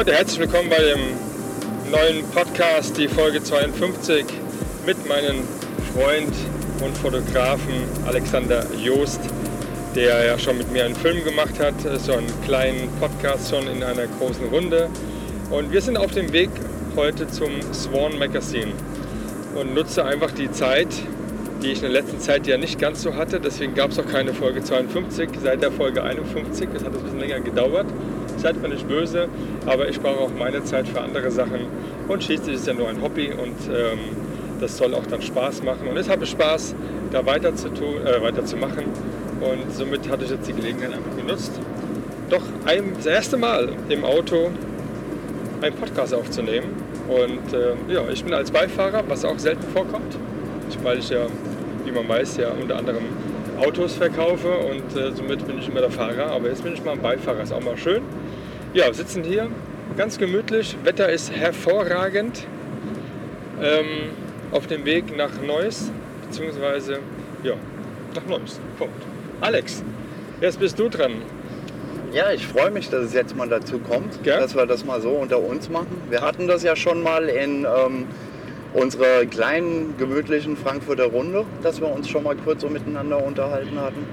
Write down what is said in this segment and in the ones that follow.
Leute, herzlich willkommen bei dem neuen Podcast, die Folge 52 mit meinem Freund und Fotografen Alexander Joost, der ja schon mit mir einen Film gemacht hat, so einen kleinen Podcast schon in einer großen Runde. Und wir sind auf dem Weg heute zum Swan Magazine und nutze einfach die Zeit, die ich in der letzten Zeit ja nicht ganz so hatte. Deswegen gab es auch keine Folge 52, seit der Folge 51. Das hat ein bisschen länger gedauert. Seid mir nicht böse, aber ich brauche auch meine Zeit für andere Sachen. Und schließlich ist ja nur ein Hobby und ähm, das soll auch dann Spaß machen. Und jetzt habe ich Spaß, da weiter zu tun, äh, weiterzumachen. Und somit hatte ich jetzt die Gelegenheit einfach genutzt, doch ein, das erste Mal im Auto einen Podcast aufzunehmen. Und äh, ja, ich bin als Beifahrer, was auch selten vorkommt, weil ich ja, wie man weiß, ja unter anderem Autos verkaufe und äh, somit bin ich immer der Fahrer. Aber jetzt bin ich mal ein Beifahrer, ist auch mal schön. Ja, wir sitzen hier ganz gemütlich. Wetter ist hervorragend. Ähm, auf dem Weg nach Neuss, beziehungsweise ja, nach Neuss. Punkt. Alex, jetzt bist du dran. Ja, ich freue mich, dass es jetzt mal dazu kommt, Gell? dass wir das mal so unter uns machen. Wir hatten das ja schon mal in ähm, unserer kleinen, gemütlichen Frankfurter Runde, dass wir uns schon mal kurz so miteinander unterhalten hatten.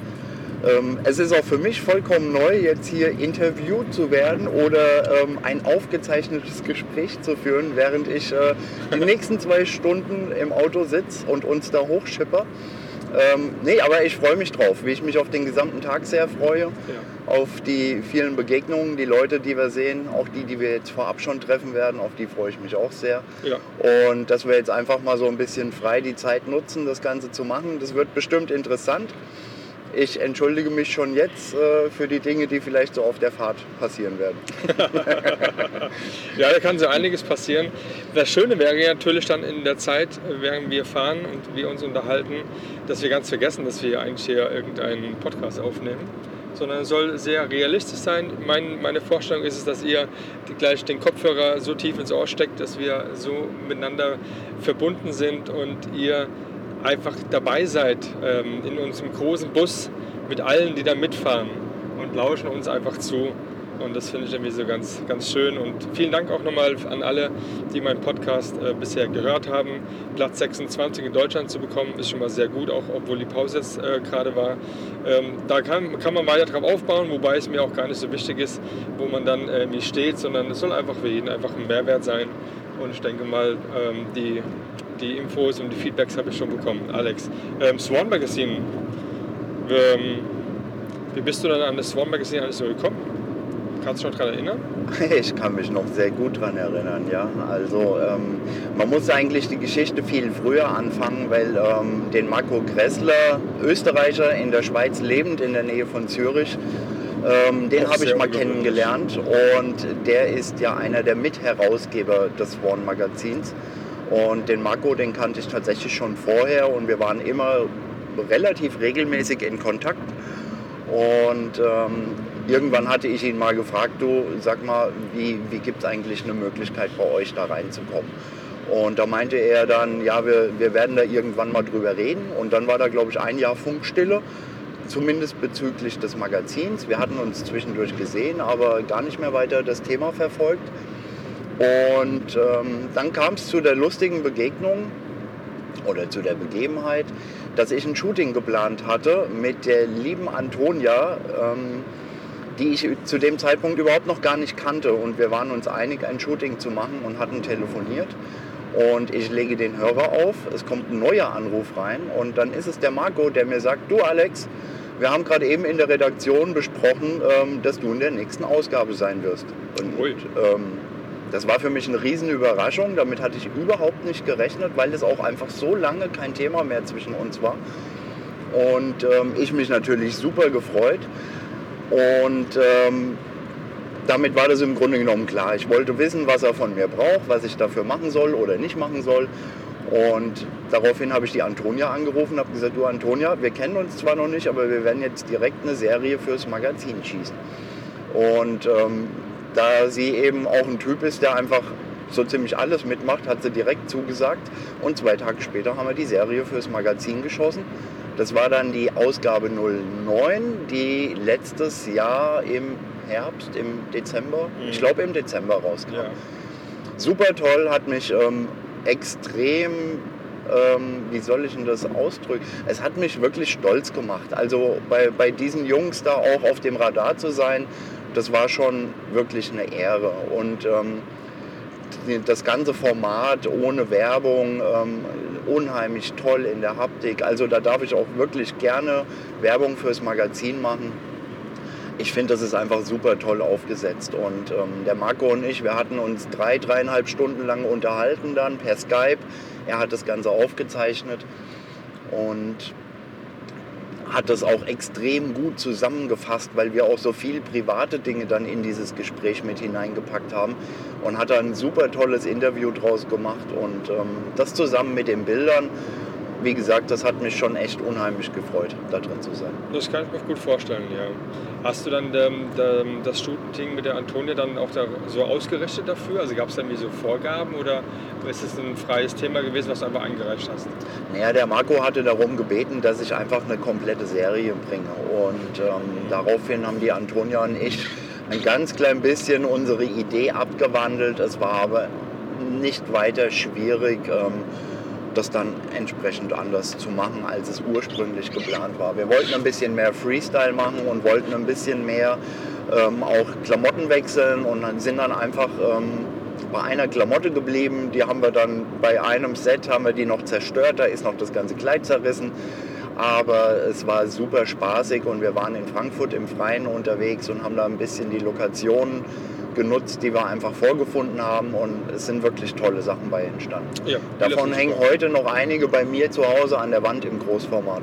Ähm, es ist auch für mich vollkommen neu, jetzt hier interviewt zu werden oder ähm, ein aufgezeichnetes Gespräch zu führen, während ich äh, die nächsten zwei Stunden im Auto sitze und uns da hochschipper. Ähm, nee, aber ich freue mich drauf, wie ich mich auf den gesamten Tag sehr freue, auf die vielen Begegnungen, die Leute, die wir sehen, auch die, die wir jetzt vorab schon treffen werden, auf die freue ich mich auch sehr. Ja. Und dass wir jetzt einfach mal so ein bisschen frei die Zeit nutzen, das Ganze zu machen, das wird bestimmt interessant. Ich entschuldige mich schon jetzt äh, für die Dinge, die vielleicht so auf der Fahrt passieren werden. Ja, da kann so einiges passieren. Das Schöne wäre natürlich dann in der Zeit, während wir fahren und wir uns unterhalten, dass wir ganz vergessen, dass wir eigentlich hier irgendeinen Podcast aufnehmen. Sondern es soll sehr realistisch sein. Mein, meine Vorstellung ist es, dass ihr gleich den Kopfhörer so tief ins Ohr steckt, dass wir so miteinander verbunden sind und ihr einfach dabei seid ähm, in unserem großen Bus mit allen, die da mitfahren und lauschen uns einfach zu. Und das finde ich irgendwie so ganz, ganz schön. Und vielen Dank auch nochmal an alle, die meinen Podcast äh, bisher gehört haben. Platz 26 in Deutschland zu bekommen, ist schon mal sehr gut, auch obwohl die Pause jetzt äh, gerade war. Ähm, da kann, kann man weiter drauf aufbauen, wobei es mir auch gar nicht so wichtig ist, wo man dann äh, irgendwie steht, sondern es soll einfach für jeden einfach ein Mehrwert sein. Und ich denke mal, ähm, die, die Infos und die Feedbacks habe ich schon bekommen. Alex, ähm, Swan Magazine, ähm, wie bist du dann an das Swan Magazine alles so gekommen? Kannst du dich noch daran erinnern? Ich kann mich noch sehr gut daran erinnern, ja. Also ähm, man muss eigentlich die Geschichte viel früher anfangen, weil ähm, den Marco Gressler, Österreicher in der Schweiz lebend in der Nähe von Zürich, ähm, den habe ich mal kennengelernt und der ist ja einer der Mitherausgeber des Swan Magazins. Und den Marco, den kannte ich tatsächlich schon vorher und wir waren immer relativ regelmäßig in Kontakt. Und ähm, irgendwann hatte ich ihn mal gefragt, du sag mal, wie, wie gibt es eigentlich eine Möglichkeit bei euch da reinzukommen? Und da meinte er dann, ja, wir, wir werden da irgendwann mal drüber reden. Und dann war da, glaube ich, ein Jahr Funkstille, zumindest bezüglich des Magazins. Wir hatten uns zwischendurch gesehen, aber gar nicht mehr weiter das Thema verfolgt. Und ähm, dann kam es zu der lustigen Begegnung oder zu der Begebenheit, dass ich ein Shooting geplant hatte mit der lieben Antonia, ähm, die ich zu dem Zeitpunkt überhaupt noch gar nicht kannte. Und wir waren uns einig, ein Shooting zu machen und hatten telefoniert. Und ich lege den Hörer auf, es kommt ein neuer Anruf rein und dann ist es der Marco, der mir sagt, du Alex, wir haben gerade eben in der Redaktion besprochen, ähm, dass du in der nächsten Ausgabe sein wirst. Und ähm, das war für mich eine Riesenüberraschung. Damit hatte ich überhaupt nicht gerechnet, weil es auch einfach so lange kein Thema mehr zwischen uns war. Und ähm, ich mich natürlich super gefreut. Und ähm, damit war das im Grunde genommen klar. Ich wollte wissen, was er von mir braucht, was ich dafür machen soll oder nicht machen soll. Und daraufhin habe ich die Antonia angerufen habe gesagt, du Antonia, wir kennen uns zwar noch nicht, aber wir werden jetzt direkt eine Serie fürs Magazin schießen. Und ähm, da sie eben auch ein Typ ist, der einfach so ziemlich alles mitmacht, hat sie direkt zugesagt. Und zwei Tage später haben wir die Serie fürs Magazin geschossen. Das war dann die Ausgabe 09, die letztes Jahr im Herbst, im Dezember, mhm. ich glaube im Dezember rauskam. Ja. Super toll, hat mich ähm, extrem, ähm, wie soll ich denn das ausdrücken? Es hat mich wirklich stolz gemacht. Also bei, bei diesen Jungs da auch auf dem Radar zu sein, das war schon wirklich eine Ehre. Und ähm, das ganze Format ohne Werbung, ähm, unheimlich toll in der Haptik. Also da darf ich auch wirklich gerne Werbung fürs Magazin machen ich finde, das ist einfach super toll aufgesetzt. Und ähm, der Marco und ich, wir hatten uns drei, dreieinhalb Stunden lang unterhalten dann per Skype. Er hat das Ganze aufgezeichnet und hat das auch extrem gut zusammengefasst, weil wir auch so viel private Dinge dann in dieses Gespräch mit hineingepackt haben und hat da ein super tolles Interview draus gemacht und ähm, das zusammen mit den Bildern wie gesagt, das hat mich schon echt unheimlich gefreut, da drin zu sein. Das kann ich mir gut vorstellen, ja. Hast du dann ähm, das Shooting mit der Antonia dann auch da so ausgerichtet dafür? Also gab es da irgendwie so Vorgaben oder ist es ein freies Thema gewesen, was du einfach eingereicht hast? Naja, der Marco hatte darum gebeten, dass ich einfach eine komplette Serie bringe. Und ähm, daraufhin haben die Antonia und ich ein ganz klein bisschen unsere Idee abgewandelt. Es war aber nicht weiter schwierig. Ähm, das dann entsprechend anders zu machen, als es ursprünglich geplant war. Wir wollten ein bisschen mehr Freestyle machen und wollten ein bisschen mehr ähm, auch Klamotten wechseln und dann sind dann einfach ähm, bei einer Klamotte geblieben. Die haben wir dann bei einem Set haben wir die noch zerstört, da ist noch das ganze Kleid zerrissen. Aber es war super spaßig und wir waren in Frankfurt im Freien unterwegs und haben da ein bisschen die Lokationen genutzt, die wir einfach vorgefunden haben und es sind wirklich tolle Sachen bei entstanden. Ja, Davon hängen heute noch einige bei mir zu Hause an der Wand im Großformat.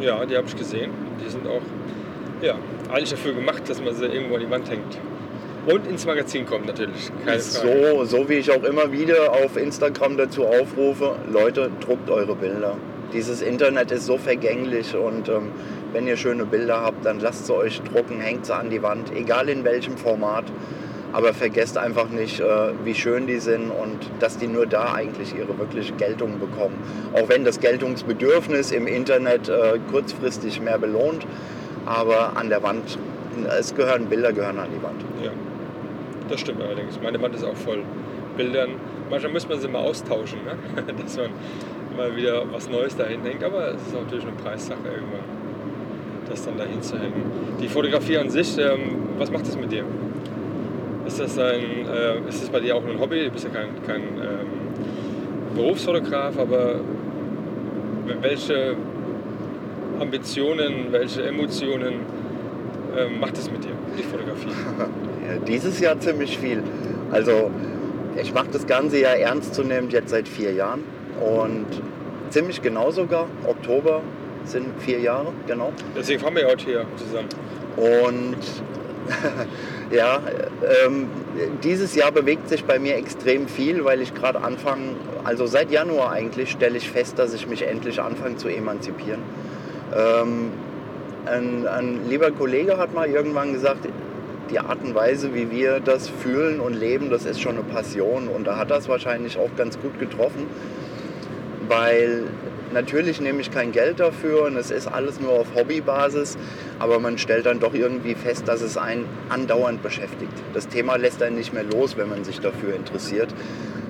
Ja, die habe ich gesehen. Die sind auch ja, eigentlich dafür gemacht, dass man sie irgendwo an die Wand hängt. Und ins Magazin kommt natürlich. Keine so, so wie ich auch immer wieder auf Instagram dazu aufrufe, Leute, druckt eure Bilder. Dieses Internet ist so vergänglich und ähm, wenn ihr schöne Bilder habt, dann lasst sie euch drucken, hängt sie an die Wand, egal in welchem Format. Aber vergesst einfach nicht, äh, wie schön die sind und dass die nur da eigentlich ihre wirkliche Geltung bekommen. Auch wenn das Geltungsbedürfnis im Internet äh, kurzfristig mehr belohnt, aber an der Wand, es gehören Bilder, gehören an die Wand. Ja, das stimmt allerdings. Meine Wand ist auch voll Bildern. Manchmal muss man sie mal austauschen, ne? dass man mal wieder was Neues dahin hängt, aber es ist natürlich eine Preissache irgendwann das dann dahin zu hängen. Die Fotografie an sich, ähm, was macht das mit dir? Ist das, ein, äh, ist das bei dir auch ein Hobby? Du bist ja kein, kein ähm, Berufsfotograf, aber welche Ambitionen, welche Emotionen ähm, macht es mit dir, die Fotografie? Ja, dieses Jahr ziemlich viel. Also ich mache das Ganze ja ernstzunehmend jetzt seit vier Jahren und ziemlich genau sogar, Oktober sind vier Jahre, genau. Deswegen fahren wir heute hier zusammen. Und ja, ähm, dieses Jahr bewegt sich bei mir extrem viel, weil ich gerade anfange, also seit Januar eigentlich, stelle ich fest, dass ich mich endlich anfange zu emanzipieren. Ähm, ein, ein lieber Kollege hat mal irgendwann gesagt, die Art und Weise, wie wir das fühlen und leben, das ist schon eine Passion. Und da hat das wahrscheinlich auch ganz gut getroffen, weil Natürlich nehme ich kein Geld dafür und es ist alles nur auf Hobbybasis, aber man stellt dann doch irgendwie fest, dass es einen andauernd beschäftigt. Das Thema lässt einen nicht mehr los, wenn man sich dafür interessiert.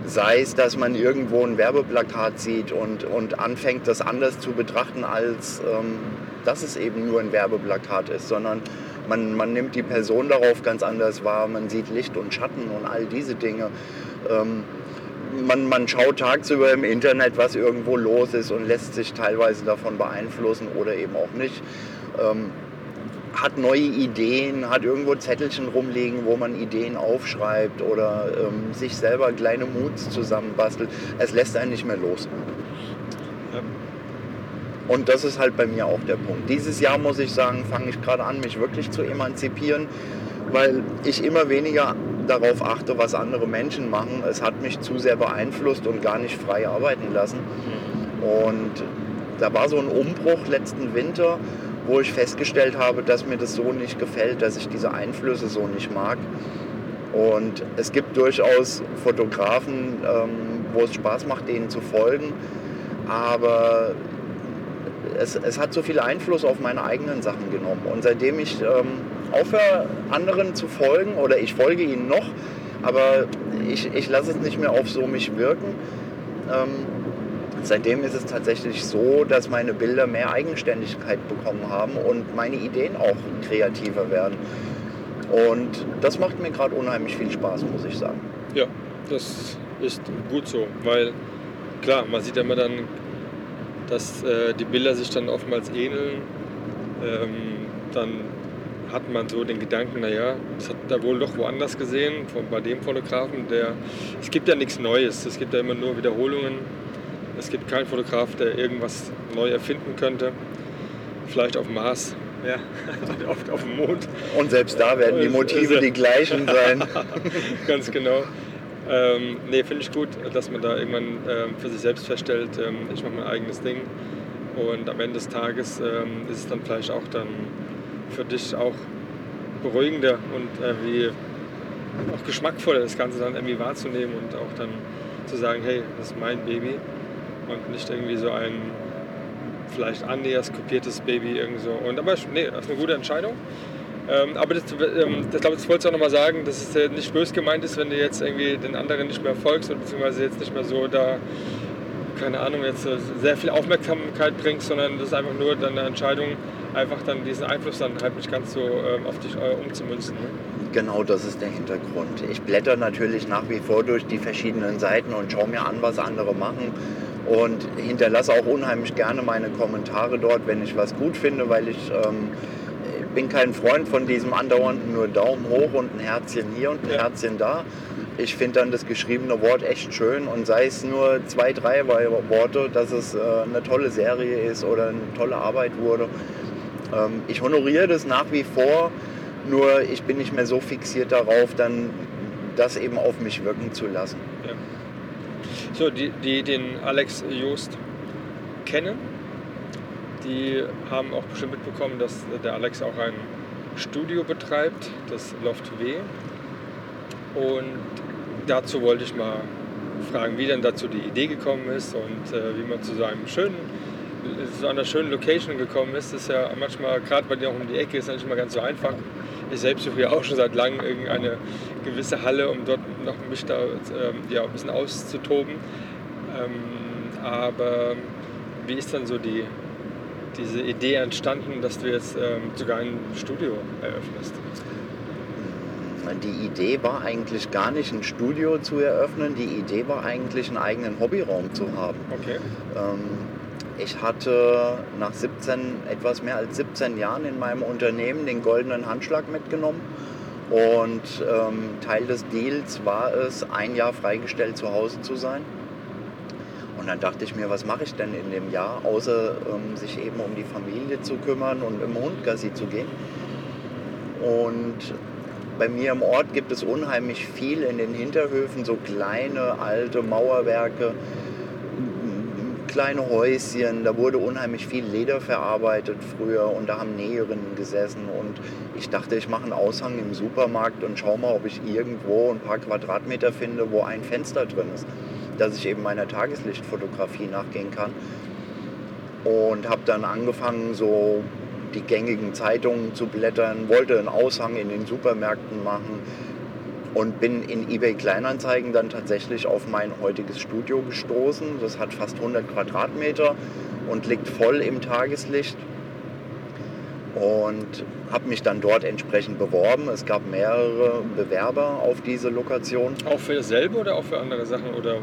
Sei es, dass man irgendwo ein Werbeplakat sieht und, und anfängt, das anders zu betrachten, als ähm, dass es eben nur ein Werbeplakat ist, sondern man, man nimmt die Person darauf ganz anders wahr, man sieht Licht und Schatten und all diese Dinge. Ähm, man, man schaut tagsüber im Internet, was irgendwo los ist und lässt sich teilweise davon beeinflussen oder eben auch nicht. Ähm, hat neue Ideen, hat irgendwo Zettelchen rumliegen, wo man Ideen aufschreibt oder ähm, sich selber kleine Moods zusammenbastelt. Es lässt einen nicht mehr los. Und das ist halt bei mir auch der Punkt. Dieses Jahr muss ich sagen, fange ich gerade an, mich wirklich zu emanzipieren, weil ich immer weniger darauf achte, was andere Menschen machen. Es hat mich zu sehr beeinflusst und gar nicht frei arbeiten lassen. Und da war so ein Umbruch letzten Winter, wo ich festgestellt habe, dass mir das so nicht gefällt, dass ich diese Einflüsse so nicht mag. Und es gibt durchaus Fotografen, ähm, wo es Spaß macht, denen zu folgen. Aber es, es, hat so viel Einfluss auf meine eigenen Sachen genommen. Und seitdem ich ähm, aufhöre, anderen zu folgen, oder ich folge ihnen noch, aber ich, ich lasse es nicht mehr auf so mich wirken, ähm, seitdem ist es tatsächlich so, dass meine Bilder mehr Eigenständigkeit bekommen haben und meine Ideen auch kreativer werden. Und das macht mir gerade unheimlich viel Spaß, muss ich sagen. Ja, das ist gut so, weil klar, man sieht immer dann, dass äh, die Bilder sich dann oftmals ähneln. Ähm, dann hat man so den Gedanken, naja, das hat er wohl doch woanders gesehen, von, bei dem Fotografen, der, es gibt ja nichts Neues, es gibt ja immer nur Wiederholungen. Es gibt keinen Fotograf, der irgendwas neu erfinden könnte. Vielleicht auf dem Mars, ja, oft auf dem Mond. Und selbst da werden die Motive die gleichen sein. Ganz genau. Ähm, nee, finde ich gut, dass man da irgendwann ähm, für sich selbst feststellt, ähm, ich mache mein eigenes Ding. Und am Ende des Tages ähm, ist es dann vielleicht auch dann für dich auch beruhigender und äh, wie auch geschmackvoller das Ganze dann irgendwie wahrzunehmen und auch dann zu sagen, hey, das ist mein Baby und nicht irgendwie so ein vielleicht annähernd kopiertes Baby irgendwie so. Und aber nee, das ist eine gute Entscheidung. Ähm, aber das, ähm, das, glaube, das wolltest du auch nochmal sagen, dass es äh, nicht böse gemeint ist, wenn du jetzt irgendwie den anderen nicht mehr folgst oder beziehungsweise jetzt nicht mehr so da, keine Ahnung, jetzt äh, sehr viel Aufmerksamkeit bringst, sondern das ist einfach nur deine Entscheidung, einfach dann diesen Einfluss dann halt nicht ganz so ähm, auf dich äh, umzumünzen. Ne? Genau das ist der Hintergrund. Ich blätter natürlich nach wie vor durch die verschiedenen Seiten und schaue mir an, was andere machen und hinterlasse auch unheimlich gerne meine Kommentare dort, wenn ich was gut finde, weil ich ähm, bin kein Freund von diesem andauernden nur Daumen hoch und ein Herzchen hier und ein ja. Herzchen da. Ich finde dann das geschriebene Wort echt schön und sei es nur zwei, drei Worte, dass es äh, eine tolle Serie ist oder eine tolle Arbeit wurde. Ähm, ich honoriere das nach wie vor, nur ich bin nicht mehr so fixiert darauf, dann das eben auf mich wirken zu lassen. Ja. So, die, die den Alex Joost kennen, die haben auch bestimmt mitbekommen, dass der Alex auch ein Studio betreibt, das Loft W. Und dazu wollte ich mal fragen, wie denn dazu die Idee gekommen ist und äh, wie man zu so einem schönen, zu einer schönen Location gekommen ist. Das ist ja manchmal, gerade bei dir auch um die Ecke, ist nicht immer ganz so einfach. Ich selbst suche ja auch schon seit langem irgendeine gewisse Halle, um dort noch mich da ähm, ja, ein bisschen auszutoben. Ähm, aber wie ist dann so die, diese Idee entstanden, dass du jetzt ähm, sogar ein Studio eröffnest? Die Idee war eigentlich gar nicht ein Studio zu eröffnen, die Idee war eigentlich einen eigenen Hobbyraum zu haben. Okay. Ähm, ich hatte nach 17, etwas mehr als 17 Jahren in meinem Unternehmen den goldenen Handschlag mitgenommen und ähm, Teil des Deals war es, ein Jahr freigestellt zu Hause zu sein. Und dann dachte ich mir, was mache ich denn in dem Jahr, außer ähm, sich eben um die Familie zu kümmern und im Hund Gassi zu gehen. Und bei mir im Ort gibt es unheimlich viel in den Hinterhöfen, so kleine alte Mauerwerke, kleine Häuschen, da wurde unheimlich viel Leder verarbeitet früher und da haben Näherinnen gesessen und ich dachte, ich mache einen Aushang im Supermarkt und schaue mal, ob ich irgendwo ein paar Quadratmeter finde, wo ein Fenster drin ist, dass ich eben meiner Tageslichtfotografie nachgehen kann. Und habe dann angefangen, so die gängigen Zeitungen zu blättern, wollte einen Aushang in den Supermärkten machen, und bin in eBay Kleinanzeigen dann tatsächlich auf mein heutiges Studio gestoßen. Das hat fast 100 Quadratmeter und liegt voll im Tageslicht und habe mich dann dort entsprechend beworben. Es gab mehrere Bewerber auf diese Lokation. Auch für dasselbe oder auch für andere Sachen? Oder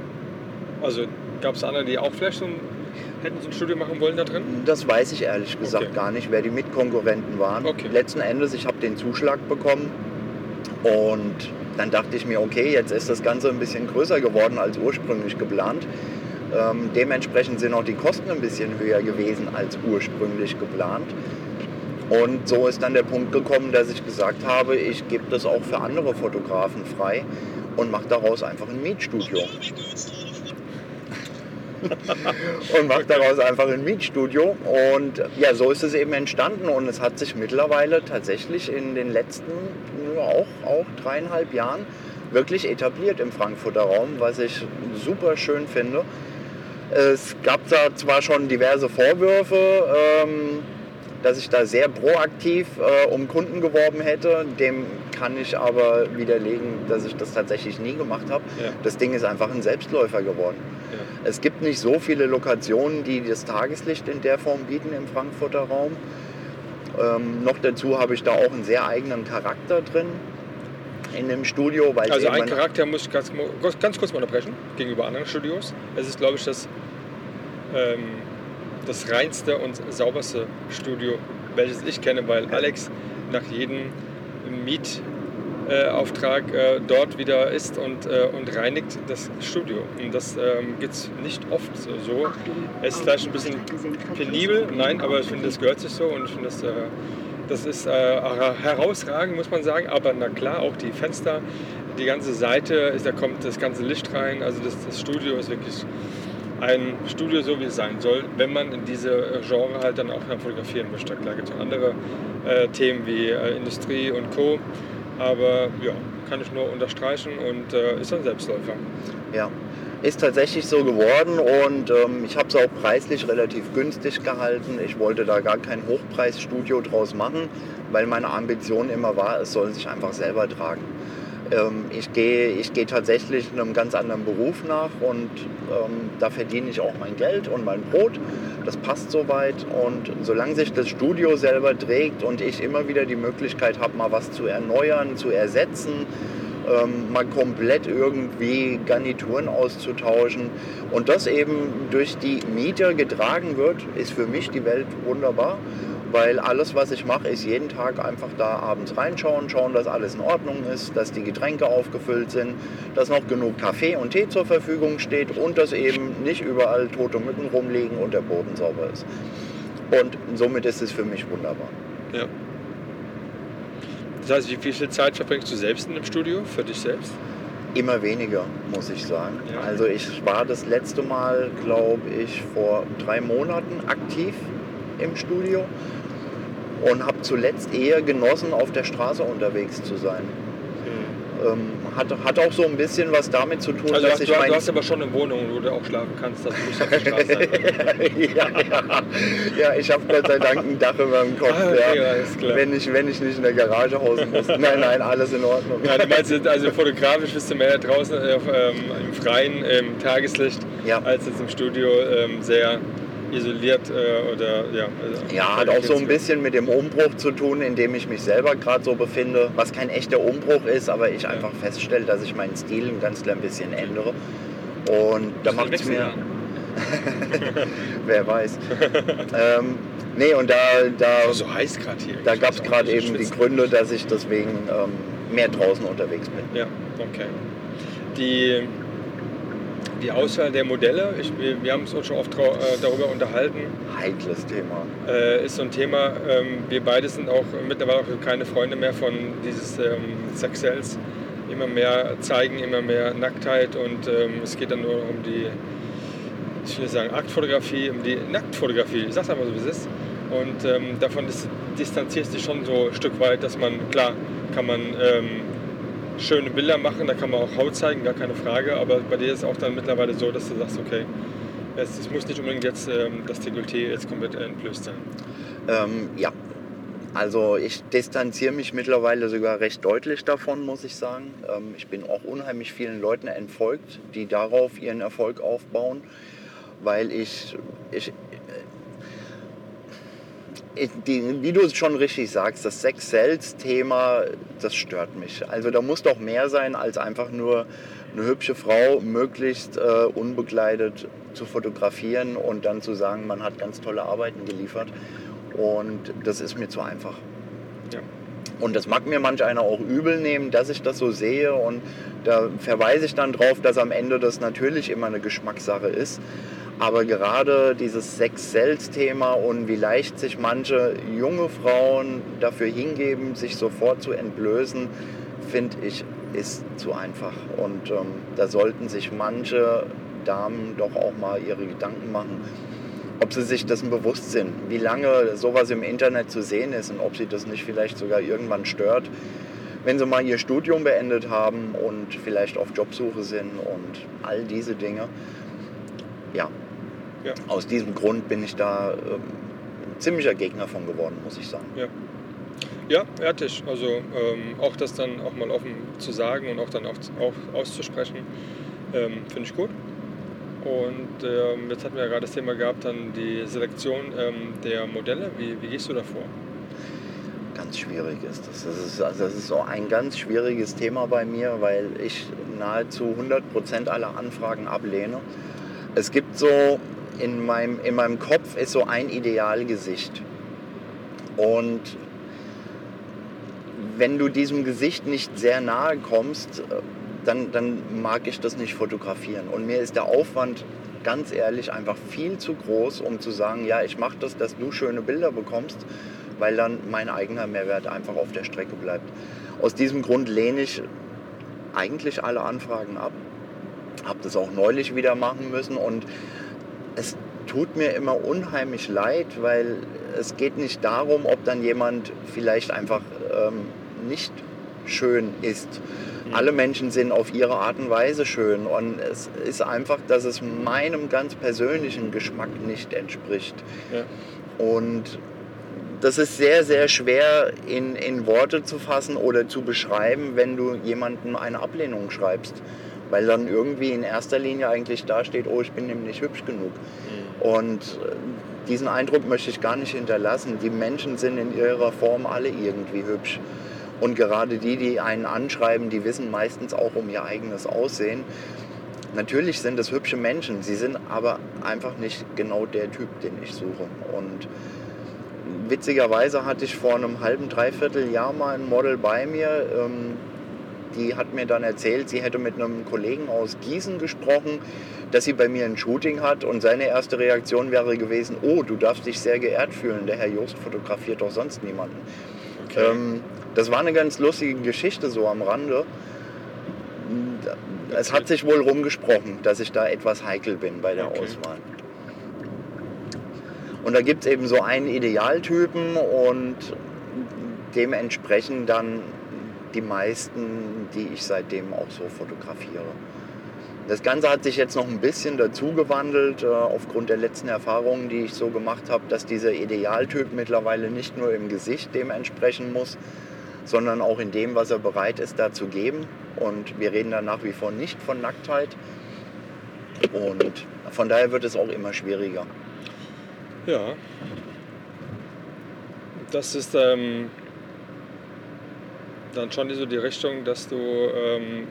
also gab es andere, die auch vielleicht so hätten so ein Studio machen wollen da drin? Das weiß ich ehrlich gesagt okay. gar nicht, wer die Mitkonkurrenten waren. Okay. Letzten Endes, ich habe den Zuschlag bekommen und dann dachte ich mir, okay, jetzt ist das Ganze ein bisschen größer geworden als ursprünglich geplant. Ähm, dementsprechend sind auch die Kosten ein bisschen höher gewesen als ursprünglich geplant. Und so ist dann der Punkt gekommen, dass ich gesagt habe, ich gebe das auch für andere Fotografen frei und mache daraus einfach ein Mietstudio. und mache daraus einfach ein Mietstudio. Und ja, so ist es eben entstanden und es hat sich mittlerweile tatsächlich in den letzten auch, auch dreieinhalb Jahren wirklich etabliert im Frankfurter Raum, was ich super schön finde. Es gab da zwar schon diverse Vorwürfe, ähm, dass ich da sehr proaktiv äh, um Kunden geworben hätte. Dem kann ich aber widerlegen, dass ich das tatsächlich nie gemacht habe. Ja. Das Ding ist einfach ein Selbstläufer geworden. Ja. Es gibt nicht so viele Lokationen, die das Tageslicht in der Form bieten im Frankfurter Raum. Ähm, noch dazu habe ich da auch einen sehr eigenen Charakter drin in dem Studio. Weil Also ein- Charakter muss ich ganz, ganz kurz mal unterbrechen gegenüber anderen Studios. Es ist, glaube ich, das, ähm, das reinste und sauberste Studio, welches ich kenne, weil Alex nach jedem Mietauftrag äh, dort wieder ist und, äh, und reinigt das Studio. Und das ähm, gibt es nicht oft so. Es ist vielleicht ein bisschen penibel, nein, aber ich finde, das gehört sich so und ich finde, das, äh, das ist herausragend, muss man sagen. Aber na klar, auch die Fenster, die ganze Seite, da kommt das ganze Licht rein. Also das, das Studio ist wirklich ein Studio, so wie es sein soll, wenn man in diese äh, Genre halt dann auch fotografieren möchte. Klar gibt es auch andere äh, Themen wie äh, Industrie und Co. Aber ja, kann ich nur unterstreichen und äh, ist ein Selbstläufer. Ja, ist tatsächlich so geworden und ähm, ich habe es auch preislich relativ günstig gehalten. Ich wollte da gar kein Hochpreisstudio draus machen, weil meine Ambition immer war, es soll sich einfach selber tragen. Ähm, ich gehe ich gehe tatsächlich einem ganz anderen Beruf nach und ähm, da verdiene ich auch mein Geld und mein Brot. Das passt soweit und solange sich das Studio selber trägt und ich immer wieder die Möglichkeit habe, mal was zu erneuern, zu ersetzen, ähm, mal komplett irgendwie Garnituren auszutauschen und das eben durch die Mieter getragen wird, ist für mich die Welt wunderbar, weil alles, was ich mache, ist jeden Tag einfach da abends reinschauen, schauen, dass alles in Ordnung ist, dass die Getränke aufgefüllt sind, dass noch genug Kaffee und Tee zur Verfügung steht und dass eben nicht überall tote Mücken rumliegen und der Boden sauber ist. Und somit ist es für mich wunderbar. Ja. Das heißt, wie viel Zeit verbringst du selbst in dem Studio für dich selbst? Immer weniger, muss ich sagen. Ja. Also ich war das letzte Mal, glaube ich, vor drei Monaten aktiv im Studio und habe zuletzt eher genossen, auf der Straße unterwegs zu sein. Ähm, hat, hat auch so ein bisschen was damit zu tun, Also dass hast, ich du, mein... du hast aber schon eine Wohnung, wo du auch schlafen kannst, dass du nicht auf der Straße sein ja, ja. ja, ich habe Gott sei Dank ein Dach über dem Kopf, Ah, okay, ja, wenn, ich, wenn ich nicht in der Garage hausen muss. Nein, nein, alles in Ordnung. Ja, du meinst, also fotografisch bist du mehr draußen äh, ähm, im Freien, im Tageslicht, Ja. als jetzt im Studio ähm, sehr isoliert äh, oder ja. Also, Ja, hat auch so ein bisschen mit dem Umbruch zu tun, in dem ich mich selber gerade so befinde, was kein echter Umbruch ist, aber ich einfach feststelle, dass ich meinen Stil ein ganz klein bisschen ändere. Und da macht es mir, wer weiß. ähm, nee, und da, da, so heiß gerade hier. da gab es gerade eben die. Gründe, dass ich deswegen ähm, mehr draußen unterwegs bin. Ja, okay. Die, die Auswahl der Modelle, ich, wir, wir haben uns schon oft äh, darüber unterhalten, Heikles Thema. äh, ist so ein Thema. Ähm, wir beide sind auch mittlerweile auch keine Freunde mehr von dieses ähm, Sexcells. Immer mehr zeigen, immer mehr Nacktheit und ähm, es geht dann nur um die, ich will sagen Aktfotografie, um die Nacktfotografie. Ich sag's einfach so, wie es ist. Und ähm, davon dis distanzierst du dich schon so ein Stück weit, dass man, klar, kann man ähm, schöne Bilder machen, da kann man auch Haut zeigen, gar keine Frage, aber bei dir ist es auch dann mittlerweile so, dass du sagst, okay, es, es muss nicht unbedingt jetzt ähm, das Dekolleté jetzt komplett entblößt sein. Ähm, ja, also ich distanziere mich mittlerweile sogar recht deutlich davon, muss ich sagen. Ähm, ich bin auch unheimlich vielen Leuten entfolgt, die darauf ihren Erfolg aufbauen, weil ich, ich, wie du es schon richtig sagst, das Sex-Sells-Thema, das stört mich. Also da muss doch mehr sein, als einfach nur eine hübsche Frau möglichst äh, unbekleidet zu fotografieren und dann zu sagen, man hat ganz tolle Arbeiten geliefert. Und das ist mir zu einfach. Ja. Und das mag mir manch einer auch übel nehmen, dass ich das so sehe. Und da verweise ich dann drauf, dass am Ende das natürlich immer eine Geschmackssache ist. Aber gerade dieses Sex-Sales-Thema und wie leicht sich manche junge Frauen dafür hingeben, sich sofort zu entblößen, finde ich, ist zu einfach. Und ähm, da sollten sich manche Damen doch auch mal ihre Gedanken machen, ob sie sich dessen bewusst sind, wie lange sowas im Internet zu sehen ist und ob sie das nicht vielleicht sogar irgendwann stört, wenn sie mal ihr Studium beendet haben und vielleicht auf Jobsuche sind und all diese Dinge. Ja, Ja. aus diesem Grund bin ich da ähm, ein ziemlicher Gegner von geworden, muss ich sagen. Ja. Ja, ehrlich. Also ähm, auch das dann auch mal offen zu sagen und auch dann auch, auch auszusprechen, ähm, finde ich gut. Und ähm, jetzt hatten wir ja gerade das Thema gehabt, dann die Selektion ähm, der Modelle. Wie, wie gehst du da vor? Ganz schwierig ist das. Das ist, also das ist so ein ganz schwieriges Thema bei mir, weil ich nahezu 100% aller Anfragen ablehne. Es gibt so, in meinem, in meinem Kopf ist so ein Idealgesicht. Und wenn du diesem Gesicht nicht sehr nahe kommst, äh, dann, dann mag ich das nicht fotografieren. Und mir ist der Aufwand, ganz ehrlich, einfach viel zu groß, um zu sagen, ja, ich mache das, dass du schöne Bilder bekommst, weil dann mein eigener Mehrwert einfach auf der Strecke bleibt. Aus diesem Grund lehne ich eigentlich alle Anfragen ab. Habe das auch neulich wieder machen müssen und es tut mir immer unheimlich leid, weil es geht nicht darum, ob dann jemand vielleicht einfach ähm, nicht schön ist. Alle Menschen sind auf ihre Art und Weise schön und es ist einfach, dass es meinem ganz persönlichen Geschmack nicht entspricht. Ja. Und das ist sehr, sehr schwer in, in Worte zu fassen oder zu beschreiben, wenn du jemandem eine Ablehnung schreibst. Weil dann irgendwie in erster Linie eigentlich dasteht, oh, ich bin ihm nicht hübsch genug. Und äh, diesen Eindruck möchte ich gar nicht hinterlassen. Die Menschen sind in ihrer Form alle irgendwie hübsch. Und gerade die, die einen anschreiben, die wissen meistens auch um ihr eigenes Aussehen. Natürlich sind es hübsche Menschen, sie sind aber einfach nicht genau der Typ, den ich suche. Und witzigerweise hatte ich vor einem halben, dreiviertel Jahr mal ein Model bei mir. Ähm, die hat mir dann erzählt, sie hätte mit einem Kollegen aus Gießen gesprochen, dass sie bei mir ein Shooting hat und seine erste Reaktion wäre gewesen, oh, du darfst dich sehr geehrt fühlen, der Herr Jost fotografiert doch sonst niemanden. Okay. Ähm, das war eine ganz lustige Geschichte so am Rande. Es hat sich wohl rumgesprochen, dass ich da etwas heikel bin bei der Okay. Auswahl. Und da gibt es eben so einen Idealtypen und dementsprechend dann die meisten, die ich seitdem auch so fotografiere. Das Ganze hat sich jetzt noch ein bisschen dazu gewandelt, äh, aufgrund der letzten Erfahrungen, die ich so gemacht habe, dass dieser Idealtyp mittlerweile nicht nur im Gesicht dem entsprechen muss, sondern auch in dem, was er bereit ist, da zu geben. Und wir reden da nach wie vor nicht von Nacktheit. Und von daher wird es auch immer schwieriger. Ja. Das ist ähm, dann schon so die Richtung, dass du ähm,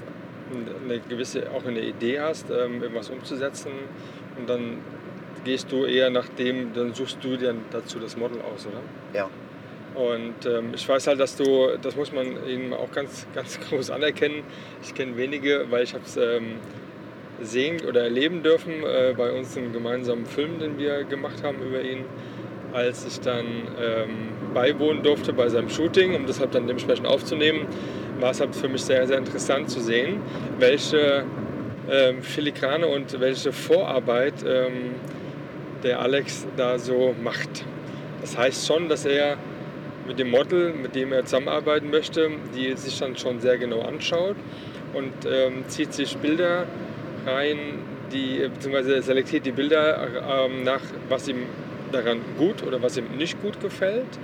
eine gewisse, auch eine Idee hast, ähm, irgendwas umzusetzen und dann gehst du eher nach dem, dann suchst du dir dazu das Model aus, oder? Ja. Und ähm, ich weiß halt, dass du, das muss man ihm auch ganz, ganz groß anerkennen. Ich kenne wenige, weil ich habe es ähm, sehen oder erleben dürfen äh, bei uns im gemeinsamen Film, den wir gemacht haben über ihn, als ich dann ähm, beiwohnen durfte bei seinem Shooting, um das halt dann dementsprechend aufzunehmen, war es halt für mich sehr, sehr interessant zu sehen, welche ähm, Filigrane und welche Vorarbeit ähm, der Alex da so macht. Das heißt schon, dass er mit dem Model, mit dem er zusammenarbeiten möchte, die sich dann schon sehr genau anschaut und ähm, zieht sich Bilder rein, die, beziehungsweise selektiert die Bilder ähm, nach, was ihm daran gut oder was ihm nicht gut gefällt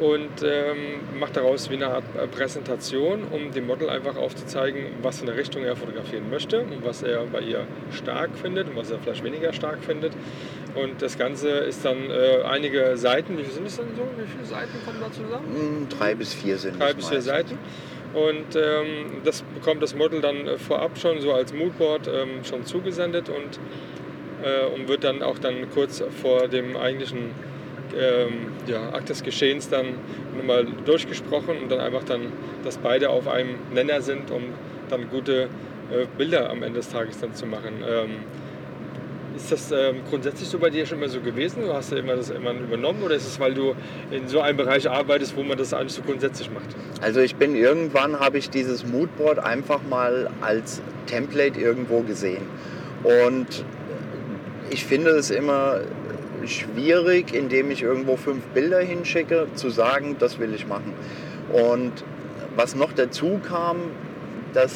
und ähm, macht daraus wie eine Art äh, Präsentation, um dem Model einfach aufzuzeigen, was für eine Richtung er fotografieren möchte und was er bei ihr stark findet und was er vielleicht weniger stark findet. Und das Ganze ist dann äh, einige Seiten, wie viele sind es denn so? Wie viele Seiten kommen da zusammen? Hm, Drei bis vier sind drei es bis vier. Seiten. Und ähm, das bekommt das Model dann äh, vorab schon so als Moodboard ähm, schon zugesendet und, äh, und wird dann auch dann kurz vor dem eigentlichen ähm, ja, Akt des Geschehens dann nochmal durchgesprochen und dann einfach dann, dass beide auf einem Nenner sind, um dann gute äh, Bilder am Ende des Tages dann zu machen. Ähm, ist das ähm, grundsätzlich so bei dir schon immer so gewesen? Hast du immer das immer übernommen oder ist es, weil du in so einem Bereich arbeitest, wo man das eigentlich so grundsätzlich macht? Also ich bin irgendwann, habe ich dieses Moodboard einfach mal als Template irgendwo gesehen. Und ich finde es immer schwierig, indem ich irgendwo fünf Bilder hinschicke, zu sagen, das will ich machen. Und was noch dazu kam, dass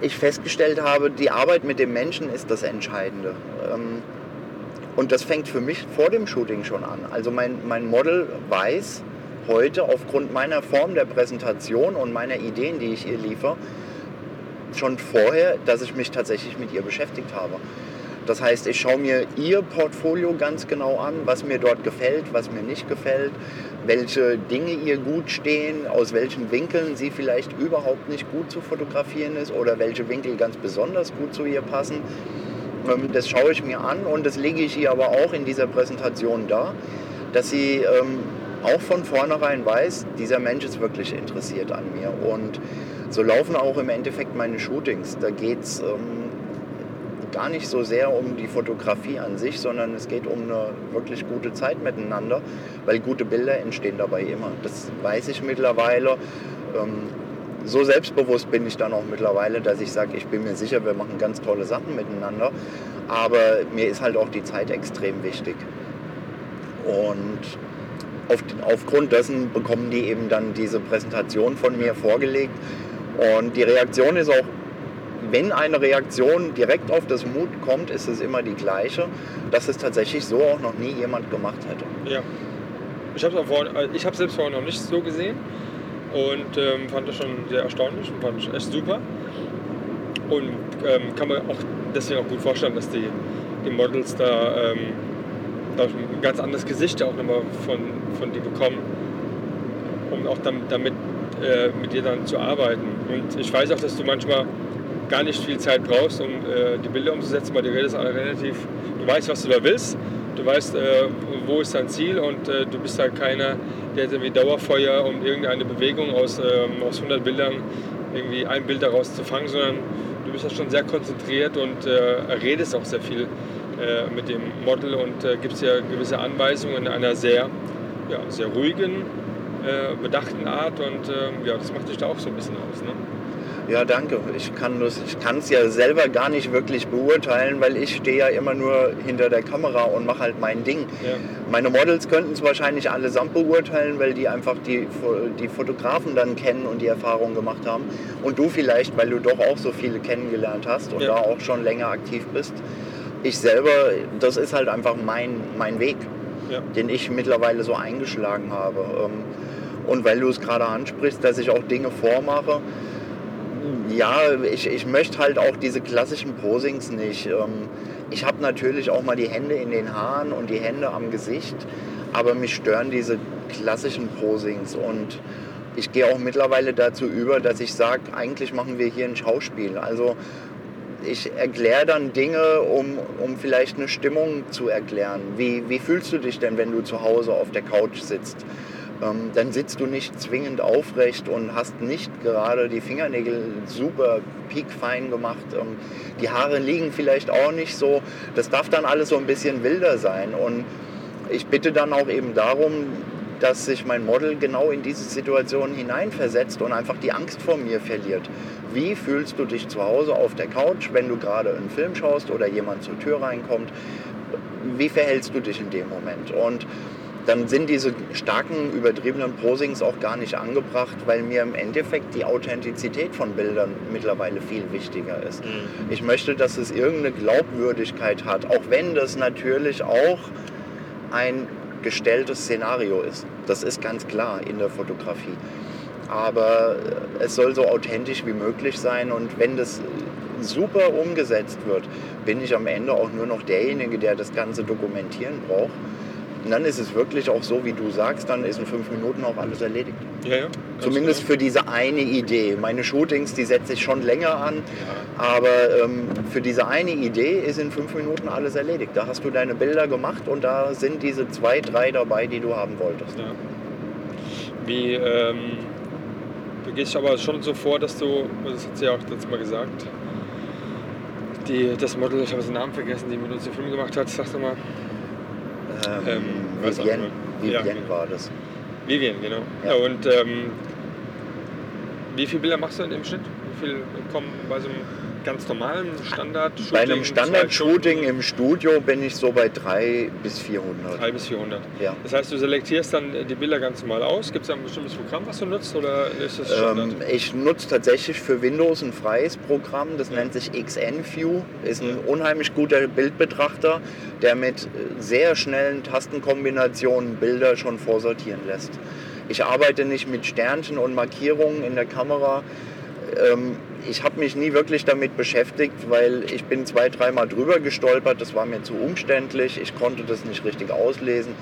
ich festgestellt habe, die Arbeit mit dem Menschen ist das Entscheidende. Ähm, und das fängt für mich vor dem Shooting schon an. Also mein, mein Model weiß heute aufgrund meiner Form der Präsentation und meiner Ideen, die ich ihr liefere, schon vorher, dass ich mich tatsächlich mit ihr beschäftigt habe. Das heißt, ich schaue mir ihr Portfolio ganz genau an, was mir dort gefällt, was mir nicht gefällt, welche Dinge ihr gut stehen, aus welchen Winkeln sie vielleicht überhaupt nicht gut zu fotografieren ist oder welche Winkel ganz besonders gut zu ihr passen. Ähm, das schaue ich mir an und das lege ich ihr aber auch in dieser Präsentation dar, dass sie ähm, auch von vornherein weiß, dieser Mensch ist wirklich interessiert an mir. Und so laufen auch im Endeffekt meine Shootings. Da geht es ähm, gar nicht so sehr um die Fotografie an sich, sondern es geht um eine wirklich gute Zeit miteinander, weil gute Bilder entstehen dabei immer. Das weiß ich mittlerweile. Ähm, so selbstbewusst bin ich dann auch mittlerweile, dass ich sage, ich bin mir sicher, wir machen ganz tolle Sachen miteinander. Aber mir ist halt auch die Zeit extrem wichtig. Und auf, aufgrund dessen bekommen die eben dann diese Präsentation von mir vorgelegt. Und die Reaktion ist auch wenn eine Reaktion direkt auf das Mut kommt, ist es immer die gleiche, dass es tatsächlich so auch noch nie jemand gemacht hätte. Ja. Ich habe es hab selbst vorher noch nicht so gesehen und ähm, fand das schon sehr erstaunlich und fand es echt super. Und ähm, kann man auch deswegen auch gut vorstellen, dass die, die Models da, ähm, da ein ganz anderes Gesicht auch nochmal von, von dir bekommen, um auch damit, damit äh, mit dir dann zu arbeiten. Und ich weiß auch, dass du manchmal gar nicht viel Zeit brauchst, um äh, die Bilder umzusetzen, weil die redest alle relativ, du weißt, was du da willst, du weißt, äh, wo ist dein Ziel und äh, du bist halt keiner, der irgendwie Dauerfeuer, um irgendeine Bewegung aus, ähm, aus 100 Bildern irgendwie ein Bild daraus zu fangen, sondern du bist ja schon sehr konzentriert und äh, redest auch sehr viel äh, mit dem Model und äh, gibst ja gewisse Anweisungen in einer sehr, ja, sehr ruhigen, bedachten Art und ähm, ja, das macht dich da auch so ein bisschen aus. Ne? Ja, danke. Ich kann es ja selber gar nicht wirklich beurteilen, weil ich stehe ja immer nur hinter der Kamera und mache halt mein Ding. Ja. Meine Models könnten es wahrscheinlich allesamt beurteilen, weil die einfach die, die Fotografen dann kennen und die Erfahrung gemacht haben. Und du vielleicht, weil du doch auch so viele kennengelernt hast und ja. da auch schon länger aktiv bist. Ich selber, das ist halt einfach mein, mein Weg, ja. den ich mittlerweile so eingeschlagen habe. Ähm, und weil du es gerade ansprichst, dass ich auch Dinge vormache, ja, ich, ich möchte halt auch diese klassischen Posings nicht. Ähm, ich habe natürlich auch mal die Hände in den Haaren und die Hände am Gesicht, aber mich stören diese klassischen Posings und ich gehe auch mittlerweile dazu über, dass ich sage, eigentlich machen wir hier ein Schauspiel. Also ich erkläre dann Dinge, um, um vielleicht eine Stimmung zu erklären. Wie, wie fühlst du dich denn, wenn du zu Hause auf der Couch sitzt? Ähm, dann sitzt du nicht zwingend aufrecht und hast nicht gerade die Fingernägel super piekfein gemacht. Ähm, die Haare liegen vielleicht auch nicht so. Das darf dann alles so ein bisschen wilder sein. Und ich bitte dann auch eben darum, dass sich mein Model genau in diese Situation hineinversetzt und einfach die Angst vor mir verliert. Wie fühlst du dich zu Hause auf der Couch, wenn du gerade einen Film schaust oder jemand zur Tür reinkommt? Wie verhältst du dich in dem Moment? Und dann sind diese starken, übertriebenen Posings auch gar nicht angebracht, weil mir im Endeffekt die Authentizität von Bildern mittlerweile viel wichtiger ist. Mhm. Ich möchte, dass es irgendeine Glaubwürdigkeit hat, auch wenn das natürlich auch ein gestelltes Szenario ist. Das ist ganz klar in der Fotografie. Aber es soll so authentisch wie möglich sein und wenn das super umgesetzt wird, bin ich am Ende auch nur noch derjenige, der das Ganze dokumentieren braucht und dann ist es wirklich auch so, wie du sagst, dann ist in fünf Minuten auch alles erledigt. Ja, ja. Zumindest genau. für diese eine Idee. Meine Shootings, die setze ich schon länger an, aber ähm, für diese eine Idee ist in fünf Minuten alles erledigt. Da hast du deine Bilder gemacht und da sind diese zwei, drei dabei, die du haben wolltest. Ja. Wie, ähm, du gehst aber schon so vor, dass du, das hat sie ja auch letztes Mal gesagt, die, das Model, ich habe den Namen vergessen, die mit uns den Film gemacht hat, sag doch mal. Ähm, Ähm, auch Vivienne. Ja, Vivienne genau. war das. Vivian, genau. Ja. Ja. und ähm, wie viele Bilder machst du denn im Schnitt? Wie viel kommen bei so einem ganz normalen Standard-Shooting? Bei einem Standard-Shooting im Studio bin ich so bei 3 bis 400. 3 bis 400. Ja. Das heißt, du selektierst dann die Bilder ganz normal aus. Gibt es da ein bestimmtes Programm, was du nutzt oder ist das Standard? Ähm, ich nutze tatsächlich für Windows ein freies Programm, das nennt sich XNView, ist ein unheimlich guter Bildbetrachter, der mit äh, sehr schnellen Tastenkombinationen Bilder schon vorsortieren lässt. Ich arbeite nicht mit Sternchen und Markierungen in der Kamera. Ähm, ich habe mich nie wirklich damit beschäftigt, weil ich bin zwei, dreimal drüber gestolpert. Das war mir zu umständlich. Ich konnte das nicht richtig auslesen.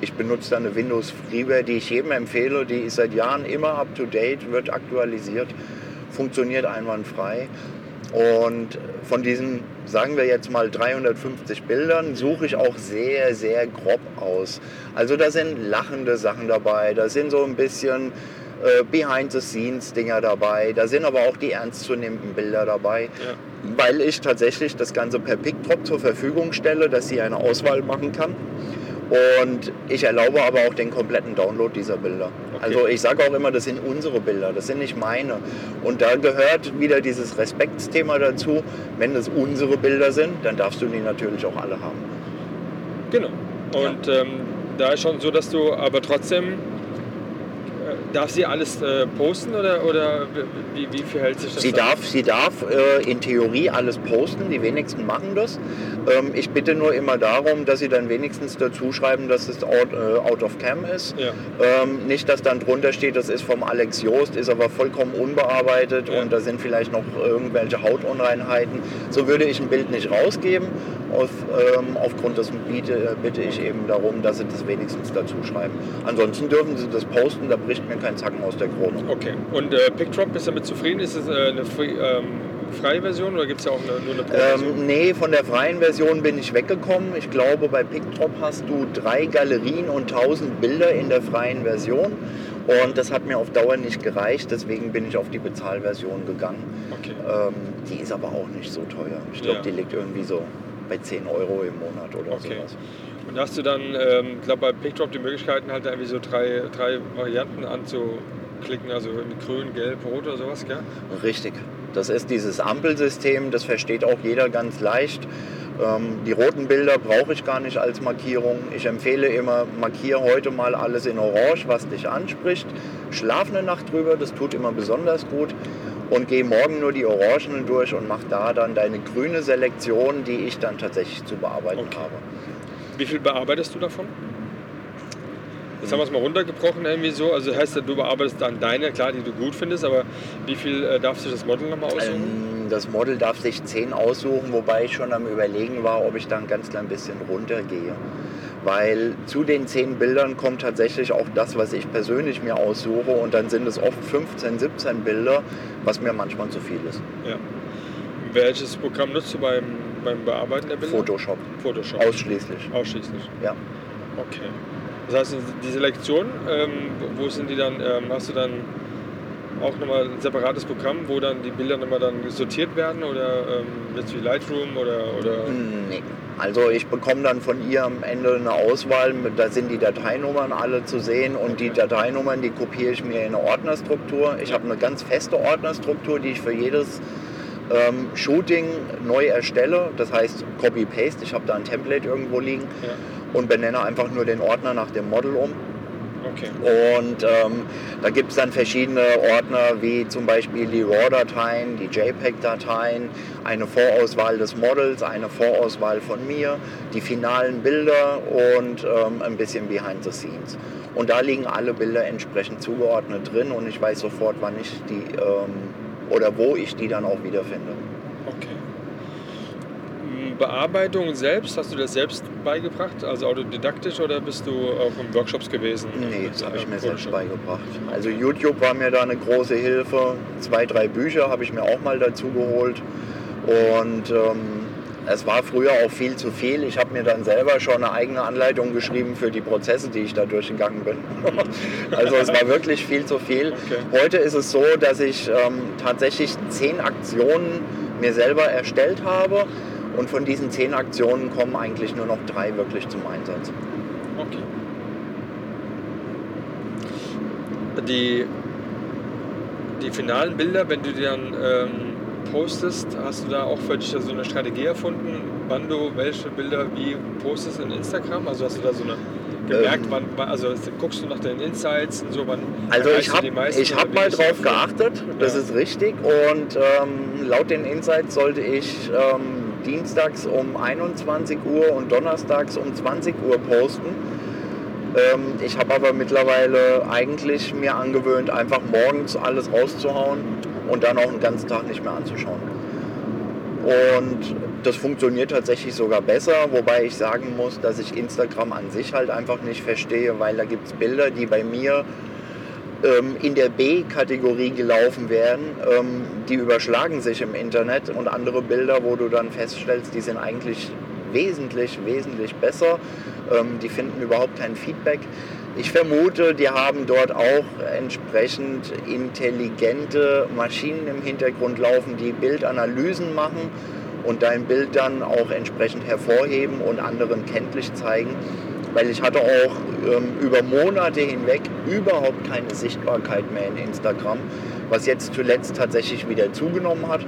Ich benutze da eine Windows Freeware, die ich jedem empfehle. Die ist seit Jahren immer up to date, wird aktualisiert, funktioniert einwandfrei. Und von diesen, sagen wir jetzt mal 350 Bildern, suche ich auch sehr, sehr grob aus. Also da sind lachende Sachen dabei, da sind so ein bisschen äh, Behind-the-Scenes-Dinger dabei, da sind aber auch die ernstzunehmenden Bilder dabei, Ja. weil ich tatsächlich das Ganze per PickDrop zur Verfügung stelle, dass sie eine Auswahl machen kann. Und ich erlaube aber auch den kompletten Download dieser Bilder. Okay. Also ich sage auch immer, das sind unsere Bilder, das sind nicht meine. Und da gehört wieder dieses Respektsthema dazu. Wenn das unsere Bilder sind, dann darfst du die natürlich auch alle haben. Genau. Und ähm, da ist schon so, dass du aber trotzdem, darf sie alles äh, posten oder, oder wie, wie verhält sich das? Sie dann? darf, sie darf äh, in Theorie alles posten, die wenigsten machen das. Ähm, ich bitte nur immer darum, dass sie dann wenigstens dazu schreiben, dass es out, äh, out of cam ist. Ja. Ähm, nicht, dass dann drunter steht, das ist vom Alex Joost, ist aber vollkommen unbearbeitet Ja. und da sind vielleicht noch irgendwelche Hautunreinheiten. So würde ich ein Bild nicht rausgeben. Auf, ähm, aufgrund dessen biete, bitte ich eben darum, dass sie das wenigstens dazu schreiben. Ansonsten dürfen sie das posten, da bricht mir kein Zacken aus der Krone. Okay. Und äh, PickDrop, bist du damit zufrieden? Ist es äh, eine free, ähm, freie Version oder gibt es ja auch eine, nur eine Pro-Version? Ähm, nee, von der freien Version bin ich weggekommen. Ich glaube, bei PickDrop hast du drei Galerien und 1000 Bilder in der freien Version. Und das hat mir auf Dauer nicht gereicht, deswegen bin ich auf die Bezahlversion gegangen. okay. Ähm, die ist aber auch nicht so teuer. Ich glaube, Ja. die liegt irgendwie so bei 10 Euro im Monat oder Okay. sowas. Und hast du dann, ähm, glaube bei PickDrop die Möglichkeiten halt irgendwie so drei, drei Varianten anzuklicken, also mit grün, gelb, rot oder sowas, gell? Richtig. Das ist dieses Ampelsystem, das versteht auch jeder ganz leicht. Ähm, die roten Bilder brauche ich gar nicht als Markierung. Ich empfehle immer, markiere heute mal alles in Orange, was dich anspricht. Schlaf eine Nacht drüber, das tut immer besonders gut. Und geh morgen nur die Orangenen durch und mach da dann deine grüne Selektion, die ich dann tatsächlich zu bearbeiten Okay. habe. Wie viel bearbeitest du davon? Jetzt haben wir es mal runtergebrochen irgendwie so. Also heißt, du bearbeitest dann deine, klar, die du gut findest, aber wie viel äh, darf sich das Model nochmal aussuchen? Ähm, das Model darf sich 10 aussuchen, wobei ich schon am Überlegen war, ob ich da ein ganz klein bisschen runtergehe. Weil zu den 10 Bildern kommt tatsächlich auch das, was ich persönlich mir aussuche und dann sind es oft 15, 17 Bilder, was mir manchmal zu viel ist. Ja. Welches Programm nutzt du beim, beim Bearbeiten der Bilder? Photoshop, Photoshop. ausschließlich. Ausschließlich. Ja. Okay. Das heißt, die Selektion, ähm, wo sind die dann, ähm, hast du dann auch nochmal ein separates Programm, wo dann die Bilder nochmal dann sortiert werden oder ähm, jetzt wie Lightroom oder, oder Nee. Also ich bekomme dann von ihr am Ende eine Auswahl, da sind die Dateinummern alle zu sehen und die Dateinummern, die kopiere ich mir in eine Ordnerstruktur. Ich habe eine ganz feste Ordnerstruktur, die ich für jedes ähm, Shooting neu erstelle. Das heißt Copy-Paste, ich habe da ein Template irgendwo liegen ja. und benenne einfach nur den Ordner nach dem Model um. Okay. Und ähm, da gibt es dann verschiedene Ordner, wie zum Beispiel die RAW-Dateien, die JPEG-Dateien, eine Vorauswahl des Models, eine Vorauswahl von mir, die finalen Bilder und ähm, ein bisschen Behind the Scenes. Und da liegen alle Bilder entsprechend zugeordnet drin und ich weiß sofort, wann ich die ähm, oder wo ich die dann auch wiederfinde. Okay. Bearbeitung selbst, hast du das selbst beigebracht, also autodidaktisch oder bist du auch in Workshops gewesen? Nee, das habe ich mir selbst beigebracht. Also YouTube war mir da eine große Hilfe. Zwei, drei Bücher habe ich mir auch mal dazu geholt. Und ähm, es war früher auch viel zu viel. Ich habe mir dann selber schon eine eigene Anleitung geschrieben für die Prozesse, die ich da durchgegangen bin. also es war wirklich viel zu viel. Okay. Heute ist es so, dass ich ähm, tatsächlich zehn Aktionen mir selber erstellt habe und von diesen zehn Aktionen kommen eigentlich nur noch drei wirklich zum Einsatz. Okay. Die, die finalen Bilder, wenn du die dann ähm, postest, hast du da auch für dich so eine Strategie erfunden, wann du welche Bilder wie postest in Instagram? Also hast du da so eine gemerkt, ähm, wann, also guckst du nach den Insights und so, wann Also ich habe hab mal drauf geachtet, das ja. ist richtig und ähm, laut den Insights sollte ich ähm, dienstags um 21 Uhr und donnerstags um 20 Uhr posten. Ähm, ich habe aber mittlerweile eigentlich mir angewöhnt, einfach morgens alles rauszuhauen und dann auch einen ganzen Tag nicht mehr anzuschauen. Und das funktioniert tatsächlich sogar besser, wobei ich sagen muss, dass ich Instagram an sich halt einfach nicht verstehe, weil da gibt es Bilder, die bei mir ähm, in der B-Kategorie gelaufen werden, ähm, die überschlagen sich im Internet und andere Bilder, wo du dann feststellst, die sind eigentlich wesentlich, wesentlich besser. Ähm, die finden überhaupt kein Feedback. Ich vermute, die haben dort auch entsprechend intelligente Maschinen im Hintergrund laufen, die Bildanalysen machen und dein Bild dann auch entsprechend hervorheben und anderen kenntlich zeigen. Weil ich hatte auch ähm, über Monate hinweg überhaupt keine Sichtbarkeit mehr in Instagram, was jetzt zuletzt tatsächlich wieder zugenommen hat.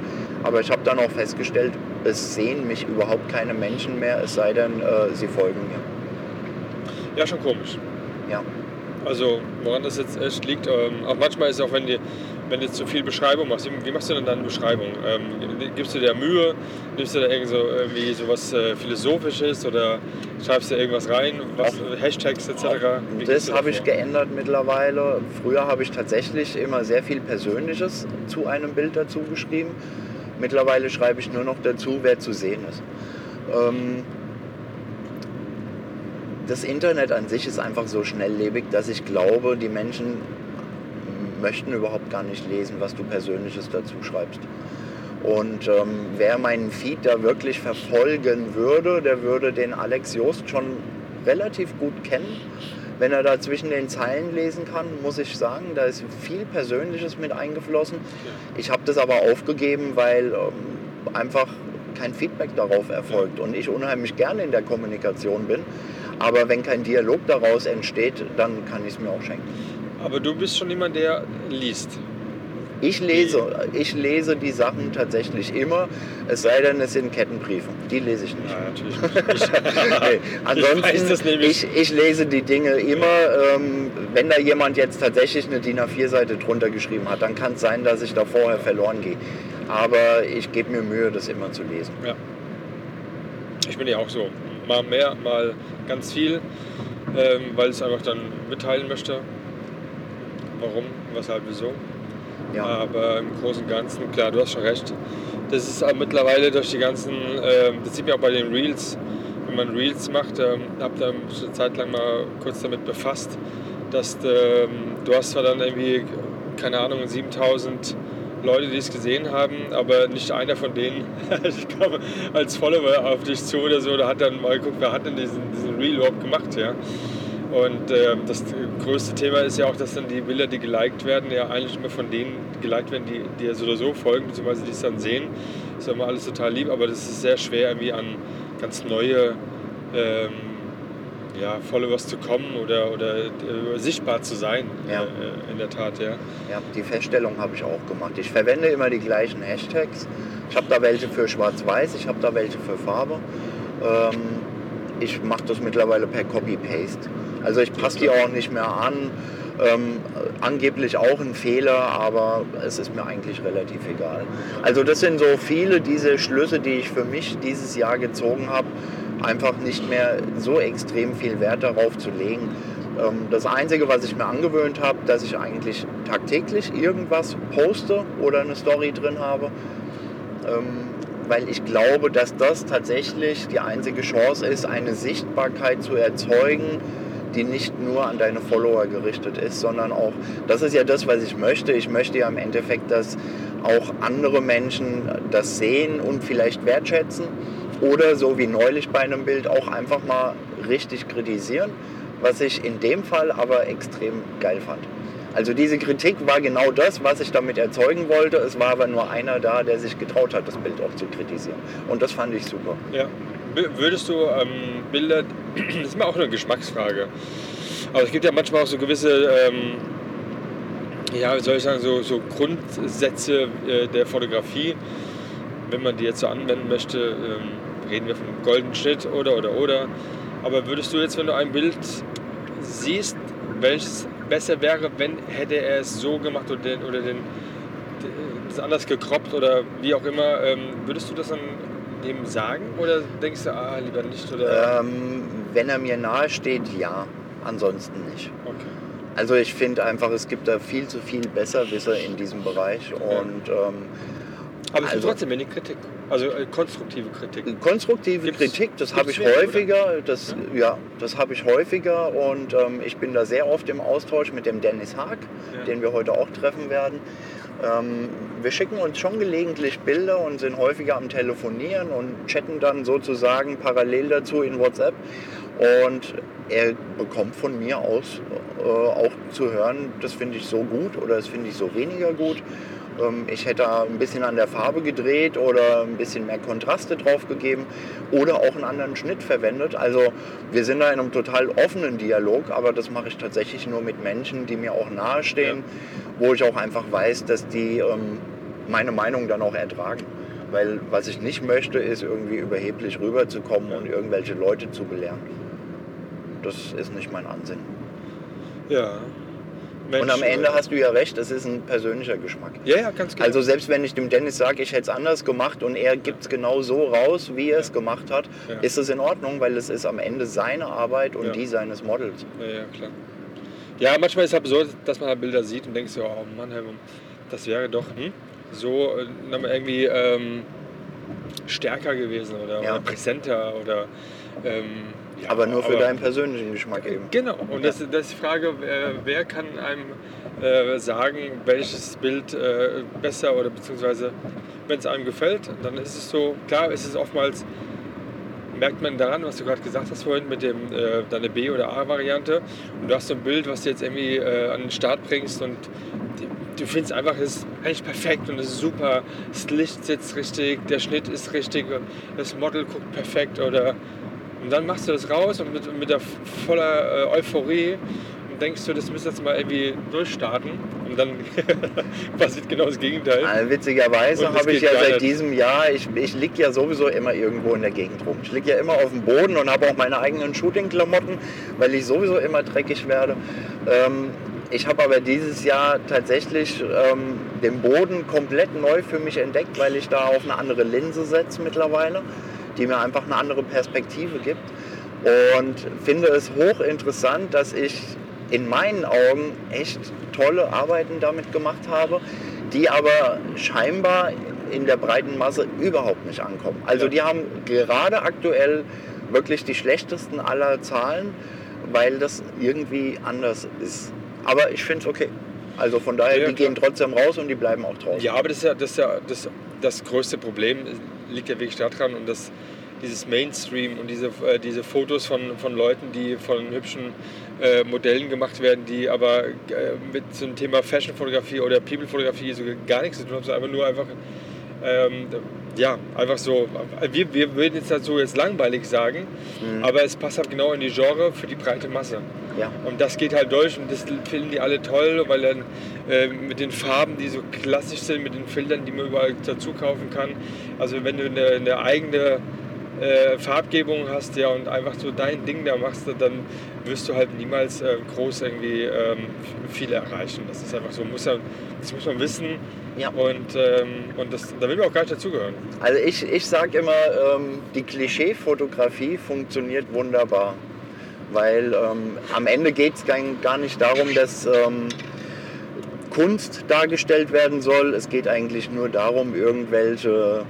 Aber ich habe dann auch festgestellt, es sehen mich überhaupt keine Menschen mehr, es sei denn, äh, sie folgen mir. Ja, schon komisch. Ja. Also woran das jetzt echt liegt, ähm, auch manchmal ist es auch, wenn, die, wenn du zu viel Beschreibung machst, wie machst du denn dann Beschreibung? Ähm, gibst du dir Mühe, nimmst du da irgend so, irgendwie sowas äh, Philosophisches oder schreibst du irgendwas rein, was, Hashtags etc.? Das habe ich geändert mittlerweile. Früher habe ich tatsächlich immer sehr viel Persönliches zu einem Bild dazu geschrieben. Mittlerweile schreibe ich nur noch dazu, wer zu sehen ist. Ähm, das Internet an sich ist einfach so schnelllebig, dass ich glaube, die Menschen möchten überhaupt gar nicht lesen, was du Persönliches dazu schreibst. Und ähm, wer meinen Feed da wirklich verfolgen würde, der würde den Alex Jost schon relativ gut kennen. Wenn er da zwischen den Zeilen lesen kann, muss ich sagen, da ist viel Persönliches mit eingeflossen. Ich habe das aber aufgegeben, weil ähm, einfach kein Feedback darauf erfolgt und ich unheimlich gerne in der Kommunikation bin. Aber wenn kein Dialog daraus entsteht, dann kann ich es mir auch schenken. Aber du bist schon jemand, der liest. Ich lese, ich lese die Sachen tatsächlich immer, es sei denn, es sind Kettenbriefe. Die lese ich nicht. Ja, natürlich nicht. nee. Ansonsten, ich, ich, ich, lese die Dinge immer. Ähm, wenn da jemand jetzt tatsächlich eine DIN A4-Seite drunter geschrieben hat, dann kann es sein, dass ich da vorher verloren gehe. Aber ich gebe mir Mühe, das immer zu lesen. Ja. Ich bin ja auch so. Mal mehr, mal ganz viel, ähm, weil ich es einfach dann mitteilen möchte. Warum, weshalb, wieso. Ja. Aber im Großen und Ganzen, klar, du hast schon recht. Das ist auch mittlerweile durch die ganzen, äh, das sieht man auch bei den Reels, wenn man Reels macht, ähm, habe da eine Zeit lang mal kurz damit befasst, dass ähm, du hast zwar dann irgendwie, keine Ahnung, 7000 Leute, die es gesehen haben, aber nicht einer von denen, komme als Follower auf dich zu oder so, da hat dann mal geguckt, wer hat denn diesen, diesen Reel überhaupt gemacht, ja. Und äh, das größte Thema ist ja auch, dass dann die Bilder, die geliked werden, ja eigentlich immer von denen geliked werden, die, ja so oder so folgen, beziehungsweise die es dann sehen. Das ist ja immer alles total lieb, aber das ist sehr schwer, irgendwie an ganz neue ähm, ja, Followers zu kommen oder, oder äh, sichtbar zu sein, ja. äh, in der Tat, ja. Ja, die Feststellung habe ich auch gemacht. Ich verwende immer die gleichen Hashtags. Ich habe da welche für Schwarz-Weiß, ich habe da welche für Farbe. Ähm, ich mache das mittlerweile per Copy-Paste. Also ich passe die auch nicht mehr an. Ähm, angeblich auch ein Fehler, aber es ist mir eigentlich relativ egal. Also das sind so viele diese Schlüsse, die ich für mich dieses Jahr gezogen habe, einfach nicht mehr so extrem viel Wert darauf zu legen. Ähm, das Einzige, was ich mir angewöhnt habe, dass ich eigentlich tagtäglich irgendwas poste oder eine Story drin habe. Ähm, weil ich glaube, dass das tatsächlich die einzige Chance ist, eine Sichtbarkeit zu erzeugen, die nicht nur an deine Follower gerichtet ist, sondern auch, das ist ja das, was ich möchte. Ich möchte ja im Endeffekt, dass auch andere Menschen das sehen und vielleicht wertschätzen oder so wie neulich bei einem Bild auch einfach mal richtig kritisieren, was ich in dem Fall aber extrem geil fand. Also diese Kritik war genau das, was ich damit erzeugen wollte. Es war aber nur einer da, der sich getraut hat, das Bild auch zu kritisieren. Und das fand ich super. Ja. Würdest du ähm, Bilder, das ist mir auch eine Geschmacksfrage, aber es gibt ja manchmal auch so gewisse, ähm, ja, wie soll ich sagen, so, so Grundsätze äh, der Fotografie, wenn man die jetzt so anwenden möchte, ähm, reden wir vom goldenen Schnitt oder oder oder. Aber würdest du jetzt, wenn du ein Bild siehst, welches besser wäre, wenn hätte er es so gemacht oder den, oder den, das anders gekroppt oder wie auch immer, ähm, würdest du das dann dem sagen oder denkst du, ah, lieber nicht? Oder? Ähm, wenn er mir nahe steht, ja. Ansonsten nicht. Okay. Also ich finde einfach, es gibt da viel zu viel Besserwisser in diesem Bereich und ähm, Aber es gibt Also- trotzdem wenig Kritik. Also äh, konstruktive Kritik. konstruktive Gibt's- Kritik, das habe ich häufiger, das ja, das habe ich häufiger und ähm, ich bin da sehr oft im Austausch mit dem Dennis Haag, Ja. den wir heute auch treffen werden. Ähm, wir schicken uns schon gelegentlich Bilder und sind häufiger am Telefonieren und chatten dann sozusagen parallel dazu in WhatsApp. Und er bekommt von mir aus äh, auch zu hören, das finde ich so gut oder das finde ich so weniger gut. Ähm, ich hätte da ein bisschen an der Farbe gedreht oder ein bisschen mehr Kontraste drauf gegeben oder auch einen anderen Schnitt verwendet. Also wir sind da in einem total offenen Dialog, aber das mache ich tatsächlich nur mit Menschen, die mir auch nahestehen, wo ich auch einfach weiß, dass die ähm, meine Meinung dann auch ertragen. Weil was ich nicht möchte, ist irgendwie überheblich rüberzukommen und irgendwelche Leute zu belehren. Das ist nicht mein Ansinnen. Ja. Und am Mensch, Ende äh, hast du ja recht, es ist ein persönlicher Geschmack. Ja, ja, ganz genau. Also selbst wenn ich dem Dennis sage, ich hätte es anders gemacht und er gibt es genau so raus, wie er es gemacht hat, Ja. ist es in Ordnung, weil es ist am Ende seine Arbeit und Ja. die seines Models. Ja, ja, klar. Ja, manchmal ist es halt so, dass man halt Bilder sieht und denkt so, oh Mann, Herr, das wäre doch hm, so äh, irgendwie ähm, stärker gewesen oder, oder präsenter oder ähm, ja, aber nur für deinen persönlichen Geschmack eben. Genau, und das, das ist die Frage, wer, wer kann einem äh, sagen, welches Bild äh, besser oder beziehungsweise wenn es einem gefällt, dann ist es so, klar ist es oftmals, merkt man daran, was du gerade gesagt hast vorhin mit dem, äh, deine B- oder A-Variante. Und du hast so ein Bild, was du jetzt irgendwie äh, an den Start bringst und du findest einfach, es ist eigentlich perfekt und es ist super, das Licht sitzt richtig, der Schnitt ist richtig, das Model guckt perfekt oder und dann machst du das raus und mit, mit der voller äh, Euphorie und denkst du, das müsste jetzt mal irgendwie durchstarten und dann passiert genau das Gegenteil. Also witzigerweise habe ich ja seit diesem Jahr, ich, ich liege ja sowieso immer irgendwo in der Gegend rum. Ich liege ja immer auf dem Boden und habe auch meine eigenen Shooting-Klamotten, weil ich sowieso immer dreckig werde. Ähm, ich habe aber dieses Jahr tatsächlich ähm, den Boden komplett neu für mich entdeckt, weil ich da auf eine andere Linse setze mittlerweile, die mir einfach eine andere Perspektive gibt. Und finde es hochinteressant, dass ich in meinen Augen echt tolle Arbeiten damit gemacht habe, die aber scheinbar in der breiten Masse überhaupt nicht ankommen. Also die haben gerade aktuell wirklich die schlechtesten aller Zahlen, weil das irgendwie anders ist. Aber ich finde es okay. Also von daher, Ja, die klar. gehen trotzdem raus und die bleiben auch draußen. Ja, aber das ist ja das, ist ja, das, das größte Problem liegt ja wirklich daran und das, dieses Mainstream und diese, äh, diese Fotos von, von Leuten, die von hübschen äh, Modellen gemacht werden, die aber äh, mit einem Thema Fashion-Fotografie oder People-Fotografie so gar nichts zu tun haben, sondern einfach nur einfach, ähm, ja, einfach so, wir, wir würden jetzt dazu jetzt langweilig sagen, Mhm. aber es passt halt genau in die Genre für die breite Masse. Ja. Und das geht halt durch und das finden die alle toll, weil dann äh, mit den Farben, die so klassisch sind, mit den Filtern, die man überall dazu kaufen kann. Also wenn du eine, eine eigene äh, Farbgebung hast ja, und einfach so dein Ding da machst, dann wirst du halt niemals äh, groß irgendwie ähm, viel erreichen. Das ist einfach so, muss ja, das muss man wissen Ja. und, ähm, und das, da will man auch gar nicht dazugehören. Also ich, ich sage immer, ähm, die Klischee-Fotografie funktioniert wunderbar. Weil ähm, am Ende geht es gar nicht darum, dass ähm, Kunst dargestellt werden soll. Es geht eigentlich nur darum, irgendwelche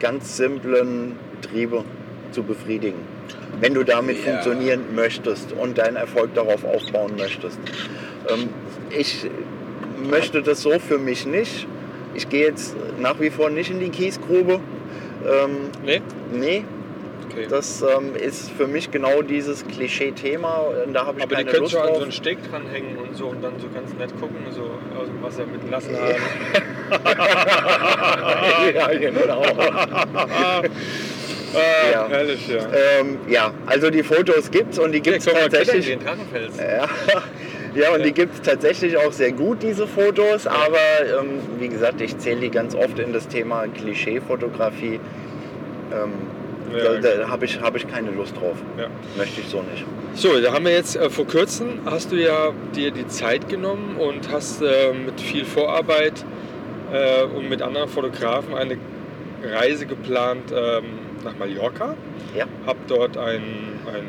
ganz simplen Triebe zu befriedigen. Wenn du damit Ja. funktionieren möchtest und deinen Erfolg darauf aufbauen möchtest. Ähm, ich möchte das so für mich nicht. Ich gehe jetzt nach wie vor nicht in die Kiesgrube. Ähm, Nee? nee, Okay. das ähm, ist für mich genau dieses Klischee-Thema. Da habe ich Aber die keine können Lust schon an drauf. so einen Steg dranhängen und so und dann so ganz nett gucken, so aus dem Wasser mit den nassen Haaren. ja, genau. Ah, Ja. Herrlich, ja. ähm, ja, also die Fotos gibt's und die gibt's soll man tatsächlich. Drachenfels. Ja, ja und Ja. die gibt es tatsächlich auch sehr gut, diese Fotos. Aber ähm, wie gesagt, ich zähle die ganz oft in das Thema Klischeefotografie. Ähm, Ja, da da habe ich, hab ich keine Lust drauf. Ja. Möchte ich so nicht. So, da haben wir jetzt äh, vor kurzem, hast du ja dir die Zeit genommen und hast äh, mit viel Vorarbeit äh, und mit anderen Fotografen eine Reise geplant ähm, nach Mallorca. Ja. Hab dort ein, ein,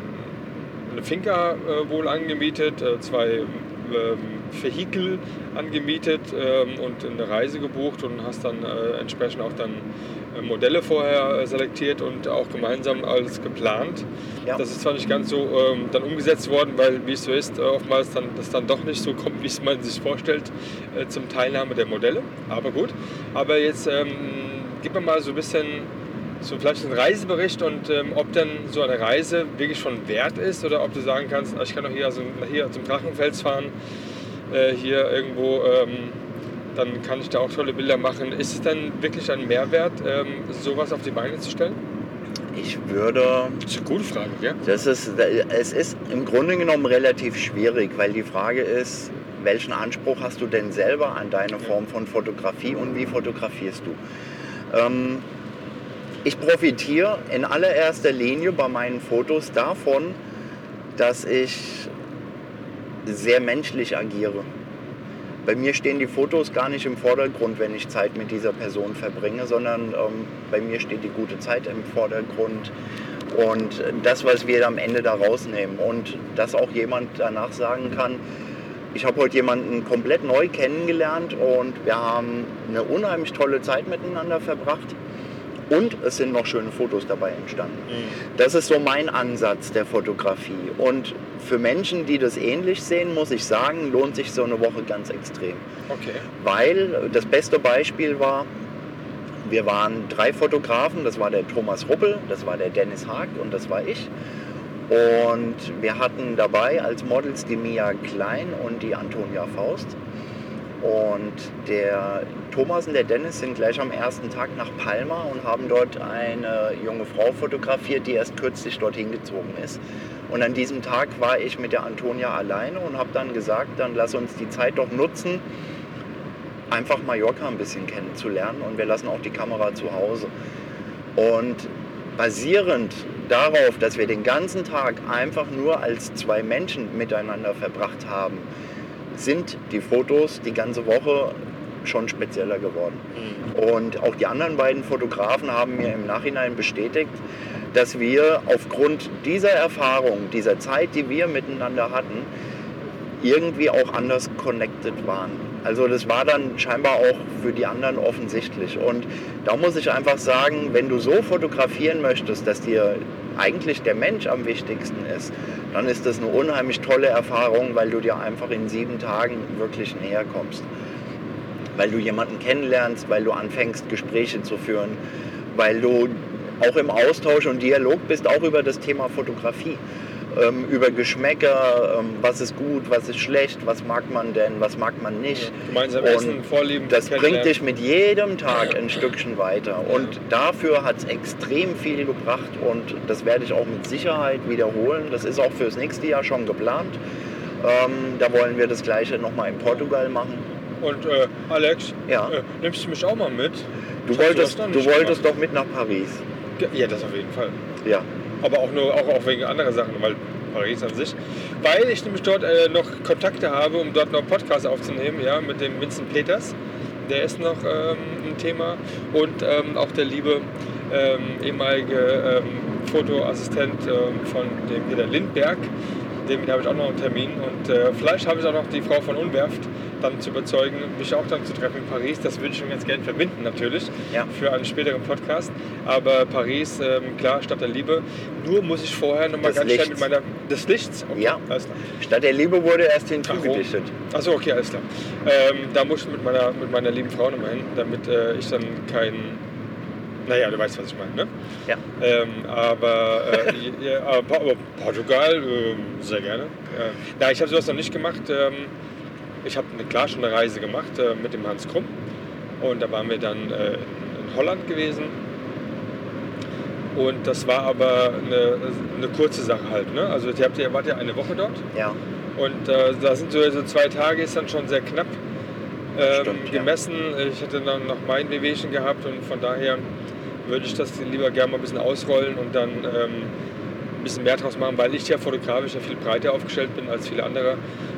eine Finca äh, wohl angemietet, äh, zwei ähm, Vehikel angemietet ähm, und eine Reise gebucht und hast dann äh, entsprechend auch dann äh, Modelle vorher äh, selektiert und auch gemeinsam alles geplant. Ja. Das ist zwar nicht ganz so ähm, dann umgesetzt worden, weil wie es so ist, äh, oftmals dann, das dann doch nicht so kommt, wie es man sich vorstellt äh, zum Teilnahme der Modelle. Aber gut. Aber jetzt ähm, gib mir mal so ein bisschen so vielleicht einen Reisebericht und ähm, ob denn so eine Reise wirklich schon wert ist oder ob du sagen kannst, ah, ich kann doch hier, also hier zum Drachenfels fahren, äh, hier irgendwo, ähm, dann kann ich da auch tolle Bilder machen. Ist es dann wirklich ein Mehrwert, ähm, sowas auf die Beine zu stellen? Ich würde. Das ist eine gute Frage, gell? Das ist, es ist im Grunde genommen relativ schwierig, weil die Frage ist, welchen Anspruch hast du denn selber an deine Form von Fotografie und wie fotografierst du? Ähm, ich profitiere in allererster Linie bei meinen Fotos davon, dass ich sehr menschlich agiere. Bei mir stehen die Fotos gar nicht im Vordergrund, wenn ich Zeit mit dieser Person verbringe, sondern ähm, bei mir steht die gute Zeit im Vordergrund und das, was wir am Ende da rausnehmen. Und dass auch jemand danach sagen kann, ich habe heute jemanden komplett neu kennengelernt und wir haben eine unheimlich tolle Zeit miteinander verbracht. Und es sind noch schöne Fotos dabei entstanden. Das ist so mein Ansatz der Fotografie. Und für Menschen, die das ähnlich sehen, muss ich sagen, lohnt sich so eine Woche ganz extrem. Okay. Weil das beste Beispiel war, wir waren drei Fotografen, das war der Thomas Ruppel, das war der Dennis Haag und das war ich. Und wir hatten dabei als Models die Mia Klein und die Antonia Faust. Und der Thomas und der Dennis sind gleich am ersten Tag nach Palma und haben dort eine junge Frau fotografiert, die erst kürzlich dorthin gezogen ist. Und an diesem Tag war ich mit der Antonia alleine und habe dann gesagt, dann lass uns die Zeit doch nutzen, einfach Mallorca ein bisschen kennenzulernen und wir lassen auch die Kamera zu Hause. Und basierend darauf, dass wir den ganzen Tag einfach nur als zwei Menschen miteinander verbracht haben, sind die Fotos die ganze Woche schon spezieller geworden. Und auch die anderen beiden Fotografen haben mir im Nachhinein bestätigt, dass wir aufgrund dieser Erfahrung, dieser Zeit, die wir miteinander hatten, irgendwie auch anders connected waren. Also das war dann scheinbar auch für die anderen offensichtlich. Und da muss ich einfach sagen, wenn du so fotografieren möchtest, dass dir eigentlich der Mensch am wichtigsten ist, dann ist das eine unheimlich tolle Erfahrung, weil du dir einfach in sieben Tagen wirklich näher kommst. Weil du jemanden kennenlernst, weil du anfängst, Gespräche zu führen, weil du auch im Austausch und Dialog bist, auch über das Thema Fotografie ähm, über Geschmäcker, ähm, was ist gut, was ist schlecht, was mag man denn, was mag man nicht. Gemeinsam Und essen, Vorlieben. Das bringt dich mit jedem Tag ein Stückchen weiter. Und dafür hat es extrem viel gebracht und das werde ich auch mit Sicherheit wiederholen. Das ist auch fürs nächste Jahr schon geplant. Ähm, da wollen wir das gleiche nochmal in Portugal machen. Und äh, Alex, Ja. äh, nimmst du mich auch mal mit? Du Ich wolltest, du wolltest gemacht. doch mit nach Paris. Ja, das auf jeden Fall. Ja. Aber auch nur auch, auch wegen anderer Sachen, weil Paris an sich. Weil ich nämlich dort äh, noch Kontakte habe, um dort noch einen Podcast aufzunehmen, ja, mit dem Vincent Peters. Der ist noch ähm, ein Thema. Und ähm, auch der liebe ähm, ehemalige ähm, Fotoassistent ähm, von dem Peter Lindberg. Dem habe ich auch noch einen Termin. Und äh, vielleicht habe ich auch noch die Frau von Unwerft, dann zu überzeugen, mich auch dann zu treffen in Paris. Das würde ich schon ganz gerne verbinden natürlich Ja. für einen späteren Podcast. Aber Paris, ähm, klar, Stadt der Liebe. Nur muss ich vorher noch mal Des ganz schnell Lichts. mit meiner des Lichts. Okay, Ja. alles klar. Stadt der Liebe wurde erst hinzugedichtet. Achso, okay, alles klar. Ähm, da muss ich mit meiner, mit meiner lieben Frau nochmal hin, damit äh, ich dann kein. Naja, du weißt, was ich meine, ne? Ja. Ähm, aber, äh, ja, aber, Portugal, ähm, sehr gerne. Äh, na, ich habe sowas noch nicht gemacht. Ähm, ich habe eine, klar schon eine Reise gemacht äh, mit dem Hans Krumm. Und da waren wir dann äh, in, Holland gewesen. Und das war aber eine, eine kurze Sache halt. Ne? Also ihr, habt, ihr wart ja eine Woche dort. Ja. Und äh, da sind so, so zwei Tage ist dann schon sehr knapp ähm, Stimmt, ja. gemessen. Ich hatte dann noch mein Wehwehchen gehabt und von daher würde ich das lieber gerne mal ein bisschen ausrollen und dann ähm, ein bisschen mehr draus machen, weil ich ja fotografisch ja viel breiter aufgestellt bin als viele andere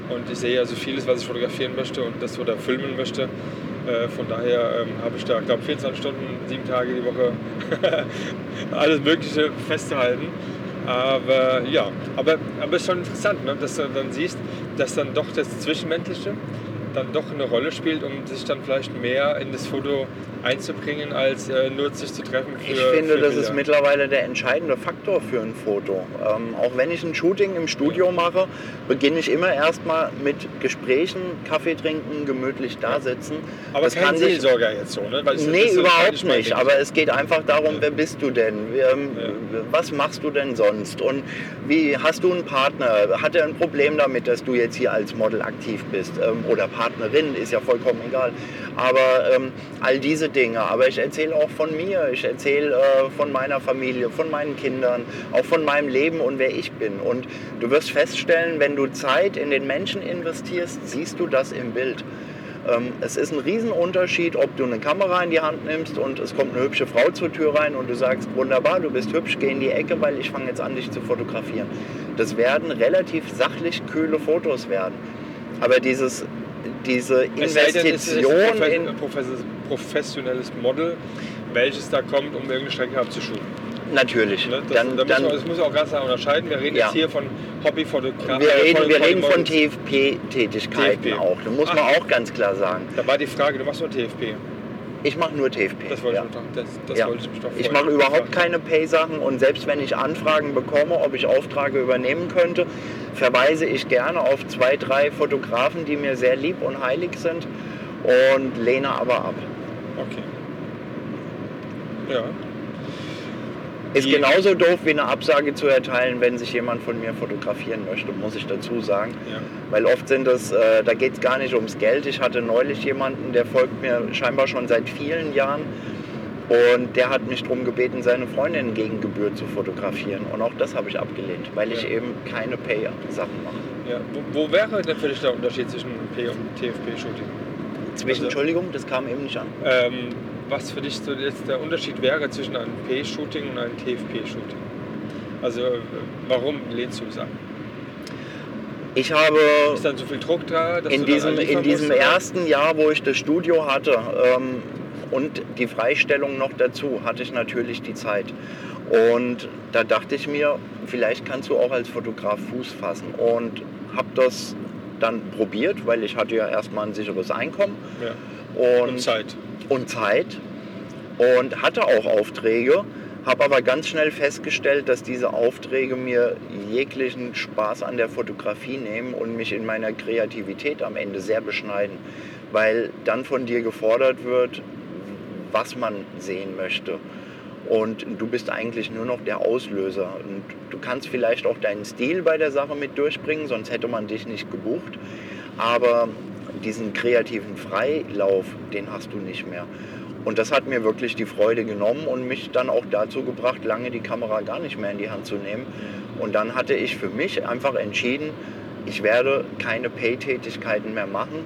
und ich sehe ja so vieles, was ich fotografieren möchte und das oder filmen möchte. Äh, von daher ähm, habe ich da, glaube 24 Stunden, sieben Tage die Woche alles Mögliche festzuhalten. Aber ja, aber, aber es ist schon interessant, ne? dass du dann siehst, dass dann doch das Zwischenmenschliche dann doch eine Rolle spielt, um sich dann vielleicht mehr in das Foto einzubringen, als äh, nur sich zu treffen für Ich finde, für das Bilder. ist mittlerweile der entscheidende Faktor für ein Foto. Ähm, auch wenn ich ein Shooting im Studio mache, beginne ich immer erstmal mit Gesprächen, Kaffee trinken, gemütlich da sitzen. Aber das kein kann sich Seelsorger jetzt so, ne? Weil es- Nee, überhaupt nicht. Aber es geht einfach darum, wer bist du denn? Ähm, Ja. Was machst du denn sonst? Und wie hast du einen Partner? Hat er ein Problem damit, dass du jetzt hier als Model aktiv bist? Ähm, Oder Partnerin, ist ja vollkommen egal. Aber ähm, all diese Dinge. Aber ich erzähle auch von mir. Ich erzähle äh, von meiner Familie, von meinen Kindern, auch von meinem Leben und wer ich bin. Und du wirst feststellen, wenn du Zeit in den Menschen investierst, siehst du das im Bild. Ähm, es ist ein Riesenunterschied, ob du eine Kamera in die Hand nimmst und es kommt eine hübsche Frau zur Tür rein und du sagst, wunderbar, du bist hübsch, geh in die Ecke, weil ich fange jetzt an, dich zu fotografieren. Das werden relativ sachlich kühle Fotos werden. Aber dieses, diese Es sei denn, es ist Investition in... profes- professionelles Model, welches da kommt, um irgendeine Strecke abzuschuten. Natürlich. Ne? Das, Dann, da dann, muss man, das muss man auch ganz klar unterscheiden. Wir reden Ja. jetzt hier von Hobbyfotografen. wir reden, wir von reden von. TFP-Tätigkeiten TFP. auch. Das muss man Ach. auch ganz klar sagen. Da war die Frage, du machst nur TFP. Ich mache nur TFP. Das wollte ja. ich das, das Ja. wollte ich doch Ich mache überhaupt keine Pay-Sachen und selbst wenn ich Anfragen bekomme, ob ich Aufträge übernehmen könnte, verweise ich gerne auf zwei, drei Fotografen, die mir sehr lieb und heilig sind und lehne aber ab. Okay. Ja. Ist Die- genauso doof wie eine Absage zu erteilen, wenn sich jemand von mir fotografieren möchte, muss ich dazu sagen. ja. Weil oft sind es, äh, da geht es gar nicht ums Geld. Ich hatte neulich jemanden, der folgt mir scheinbar schon seit vielen Jahren und der hat mich darum gebeten, seine Freundin gegen Gebühr zu fotografieren. Und auch das habe ich abgelehnt, weil ich Ja. eben keine Pay-Sachen mache. ja. Wo, wo wäre denn für dich der Unterschied zwischen P- und TFP-Shooting? Zwischen, Also- Entschuldigung, das kam eben nicht an. Ähm, was für dich so jetzt der Unterschied wäre zwischen einem P-Shooting und einem TFP-Shooting? Also äh, warum lehnst du es ab? Ich habe Ist dann so viel Druck da, dass in diesem, in diesem musst, oder? ersten Jahr, wo ich das Studio hatte ähm, und die Freistellung noch dazu, hatte ich natürlich die Zeit. Und da dachte ich mir, vielleicht kannst du auch als Fotograf Fuß fassen. Und habe das dann probiert, weil ich hatte ja erstmal ein sicheres Einkommen Ja. und, Und Zeit. und Zeit und hatte auch Aufträge, habe aber ganz schnell festgestellt, dass diese Aufträge mir jeglichen Spaß an der Fotografie nehmen und mich in meiner Kreativität am Ende sehr beschneiden, weil dann von dir gefordert wird, was man sehen möchte. Und du bist eigentlich nur noch der Auslöser. Und du kannst vielleicht auch deinen Stil bei der Sache mit durchbringen, sonst hätte man dich nicht gebucht. Aber diesen kreativen Freilauf, den hast du nicht mehr. Und das hat mir wirklich die Freude genommen und mich dann auch dazu gebracht, lange die Kamera gar nicht mehr in die Hand zu nehmen. Und dann hatte ich für mich einfach entschieden, ich werde keine Pay-Tätigkeiten mehr machen,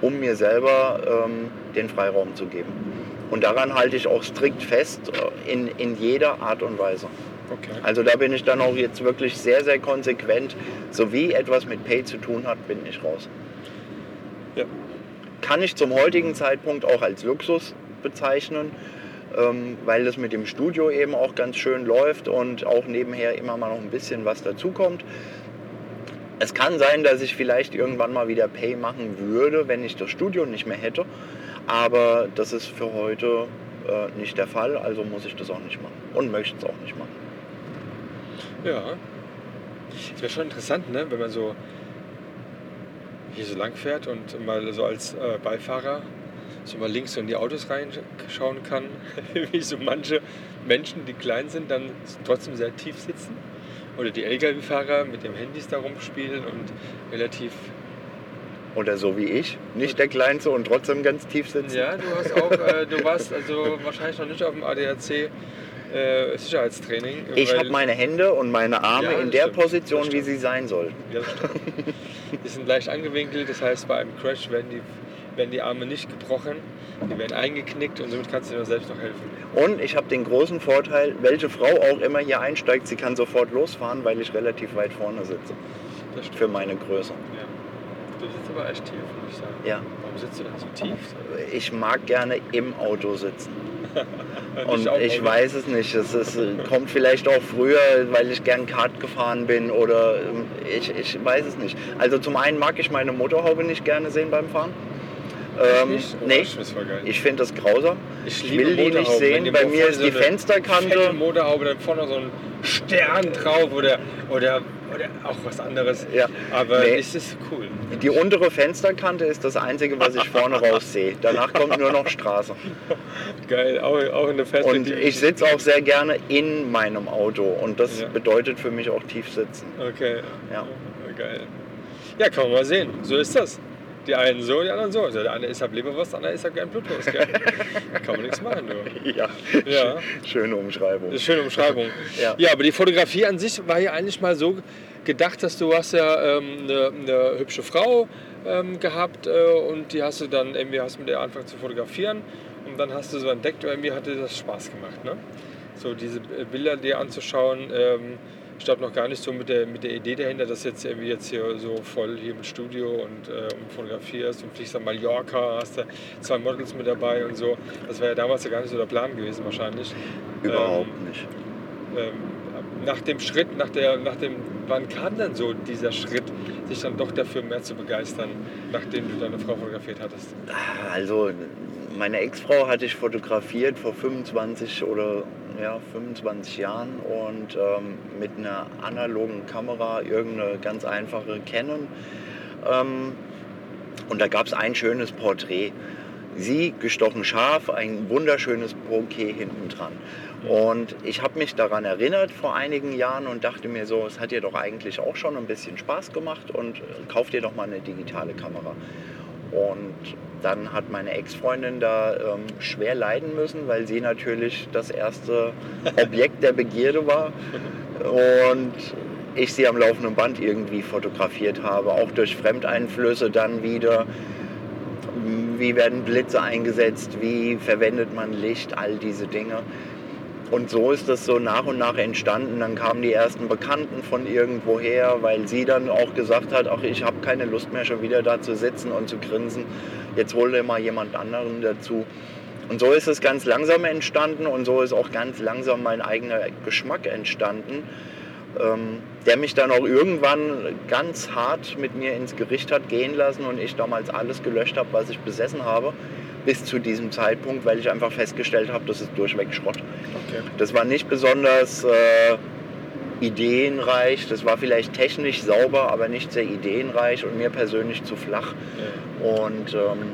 um mir selber ähm, den Freiraum zu geben. Und daran halte ich auch strikt fest, äh, in, in jeder Art und Weise. Okay. Also da bin ich dann auch jetzt wirklich sehr, sehr konsequent. So wie etwas mit Pay zu tun hat, bin ich raus. Ja. Kann ich zum heutigen Zeitpunkt auch als Luxus bezeichnen, ähm, weil das mit dem Studio eben auch ganz schön läuft und auch nebenher immer mal noch ein bisschen was dazukommt. Es kann sein, dass ich vielleicht irgendwann mal wieder Pay machen würde, wenn ich das Studio nicht mehr hätte. Aber das ist für heute äh, nicht der Fall, also muss ich das auch nicht machen und möchte es auch nicht machen. Ja. Es wäre schon interessant, ne? wenn man so hier so lang fährt und mal so als äh, Beifahrer so mal links so in die Autos reinschauen kann, wie so manche Menschen, die klein sind, dann trotzdem sehr tief sitzen. Oder die Lkw-Fahrer mit den Handys da rumspielen und relativ. Oder so wie ich, nicht der Kleinste und trotzdem ganz tief sitzen. Ja, du hast auch, äh, du warst also wahrscheinlich noch nicht auf dem ADAC äh, Sicherheitstraining. Ich habe meine Hände und meine Arme Ja, in der stimmt, Position, wie sie sein sollten. Ja. Die sind leicht angewinkelt, das heißt, bei einem Crash werden die, werden die Arme nicht gebrochen, die werden eingeknickt und somit kannst du dir selbst noch helfen. Und ich habe den großen Vorteil, welche Frau auch immer hier einsteigt, sie kann sofort losfahren, weil ich relativ weit vorne sitze. Für meine Größe. Ja. Du sitzt aber echt tief, muss ich sagen. Ja. Warum sitzt du denn so tief? Ich mag gerne im Auto sitzen. Und ich weiß es nicht. Es ist, kommt vielleicht auch früher, weil ich gern Kart gefahren bin oder ähm, ich, ich weiß es nicht. Also zum einen mag ich meine Motorhaube nicht gerne sehen beim Fahren. Ähm, Nicht? Nee, ich finde das grausam. Ich Ich will die nicht sehen. die Bei mir ist so die Fensterkante. Motorhaube, dann vorne so ein Stern drauf oder, oder, oder auch was anderes. Ja. Aber Nee. es ist cool. Die untere Fensterkante ist das Einzige, was ich vorne raus sehe. Danach kommt nur noch Straße. Geil, auch, auch in der Und Perspektive. ich sitze auch sehr gerne in meinem Auto. Und das Ja. bedeutet für mich auch tief sitzen. Okay. Ja. Geil. Ja, kann man mal sehen. So ist das. Die einen so, die anderen so. Also der eine isst halt Leberwurst, der andere isst halt gern Blutwurst. Gell? kann man nichts machen, du. Ja, Ja. schöne Umschreibung. Ist schöne Umschreibung. Ja. ja, aber die Fotografie an sich war ja eigentlich mal so gedacht, dass du hast ja ähm, eine, eine hübsche Frau ähm, gehabt äh, und die hast du dann irgendwie hast mit der angefangen zu fotografieren und dann hast du so entdeckt, irgendwie hatte das Spaß gemacht, ne? So diese äh, Bilder dir anzuschauen, ähm, ich glaube noch gar nicht so mit der, mit der Idee dahinter, dass jetzt irgendwie jetzt hier so voll hier mit Studio und, äh, und fotografierst und fliegst nach Mallorca, hast da zwei Models mit dabei und so. Das war ja damals ja gar nicht so der Plan gewesen wahrscheinlich. Überhaupt Ähm, nicht. ähm, nach dem Schritt, nach, der, nach dem, wann kam dann so dieser Schritt, sich dann doch dafür mehr zu begeistern, nachdem du deine Frau fotografiert hattest? Also, meine Ex-Frau hatte ich fotografiert vor 25 oder ja, 25 Jahren und ähm, mit einer analogen Kamera, irgendeine ganz einfache Canon. Ähm, und da gab es ein schönes Porträt. Sie gestochen scharf, ein wunderschönes Bouquet hinten dran. Und ich habe mich daran erinnert vor einigen Jahren und dachte mir so, es hat dir doch eigentlich auch schon ein bisschen Spaß gemacht und äh, kauf dir doch mal eine digitale Kamera. Und dann hat meine Ex-Freundin da ähm, schwer leiden müssen, weil sie natürlich das erste Objekt der Begierde war. Und ich sie am laufenden Band irgendwie fotografiert habe, auch durch Fremdeinflüsse dann wieder. Wie werden Blitze eingesetzt, wie verwendet man Licht, all diese Dinge. Und so ist das so nach und nach entstanden. Dann kamen die ersten Bekannten von irgendwoher, weil sie dann auch gesagt hat, ach, ich habe keine Lust mehr schon wieder da zu sitzen und zu grinsen. Jetzt hol dir mal jemand anderen dazu. Und so ist es ganz langsam entstanden und so ist auch ganz langsam mein eigener Geschmack entstanden, ähm, der mich dann auch irgendwann ganz hart mit mir ins Gericht hat gehen lassen und ich damals alles gelöscht habe, was ich besessen habe, bis zu diesem Zeitpunkt, weil ich einfach festgestellt habe, das ist durchweg Schrott. Okay. Das war nicht besonders äh, ideenreich, das war vielleicht technisch sauber, aber nicht sehr ideenreich und mir persönlich zu flach. Und ähm,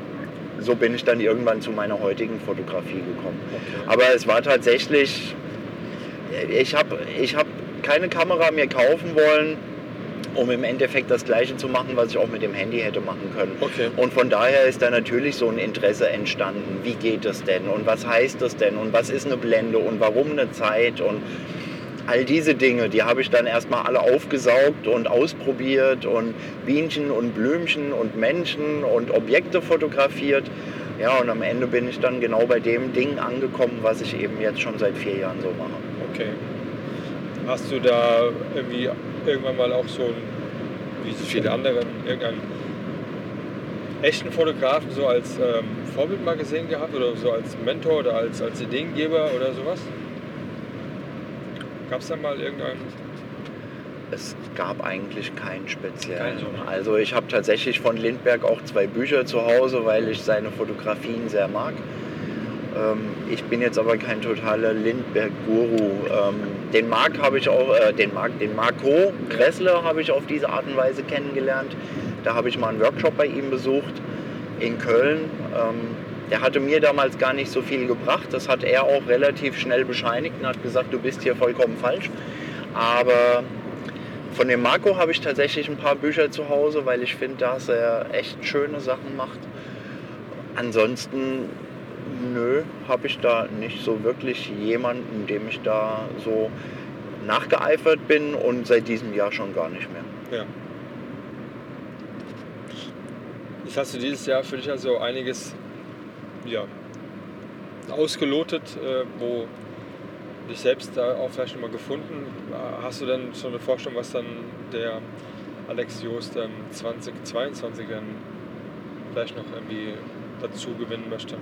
so bin ich dann irgendwann zu meiner heutigen Fotografie gekommen. Okay. Aber es war tatsächlich, ich habe ich hab keine Kamera mir kaufen wollen, um im Endeffekt das gleiche zu machen, was ich auch mit dem Handy hätte machen können. Okay. Und von daher ist da natürlich so ein Interesse entstanden. Wie geht das denn und was heißt das denn und was ist eine Blende und warum eine Zeit und all diese Dinge, die habe ich dann erstmal alle aufgesaugt und ausprobiert und Bienchen und Blümchen und Menschen und Objekte fotografiert. Ja, und am Ende bin ich dann genau bei dem Ding angekommen, was ich eben jetzt schon seit vier Jahren so mache. Okay. Hast du da irgendwie irgendwann mal auch so wie so viele anderen, irgendeinen echten Fotografen so als ähm, Vorbild mal gesehen gehabt oder so als Mentor oder als, als Ideengeber oder sowas? Gab es da mal irgendeinen? Es gab eigentlich keinen speziellen. So, ne? Also ich habe tatsächlich von Lindberg auch zwei Bücher zu Hause, weil ich seine Fotografien sehr mag. Ähm, ich bin jetzt aber kein totaler Lindbergh-Guru. Ähm, den Marc habe ich auch, äh, den Marc, den Marco Kressler habe ich auf diese Art und Weise kennengelernt. Da habe ich mal einen Workshop bei ihm besucht in Köln. Ähm, der hatte mir damals gar nicht so viel gebracht. Das hat er auch relativ schnell bescheinigt und hat gesagt, du bist hier vollkommen falsch. Aber von dem Marco habe ich tatsächlich ein paar Bücher zu Hause, weil ich finde, dass er echt schöne Sachen macht. Ansonsten, nö, habe ich da nicht so wirklich jemanden, dem ich da so nachgeeifert bin und seit diesem Jahr schon gar nicht mehr. Ja. Jetzt hast du dieses Jahr für dich also einiges ja, ausgelotet, äh, wo dich selbst da auch vielleicht nochmal gefunden. Hast du denn schon eine Vorstellung, was dann der Alex Joost ähm, 2022 dann vielleicht noch irgendwie dazu gewinnen möchte?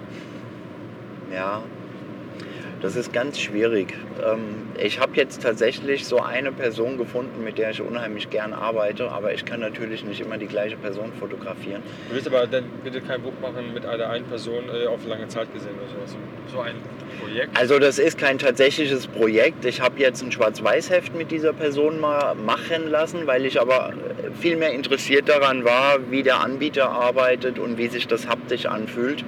Ja, das ist ganz schwierig. Ähm, Ich habe jetzt tatsächlich so eine Person gefunden, mit der ich unheimlich gern arbeite, aber ich kann natürlich nicht immer die gleiche Person fotografieren. Du willst aber dann bitte kein Buch machen mit einer einen Person äh, auf lange Zeit gesehen oder sowas. So ein Projekt. Also das ist kein tatsächliches Projekt. Ich habe jetzt ein Schwarz-Weiß-Heft mit dieser Person mal machen lassen, weil ich aber viel mehr interessiert daran war, wie der Anbieter arbeitet und wie sich das haptisch anfühlt.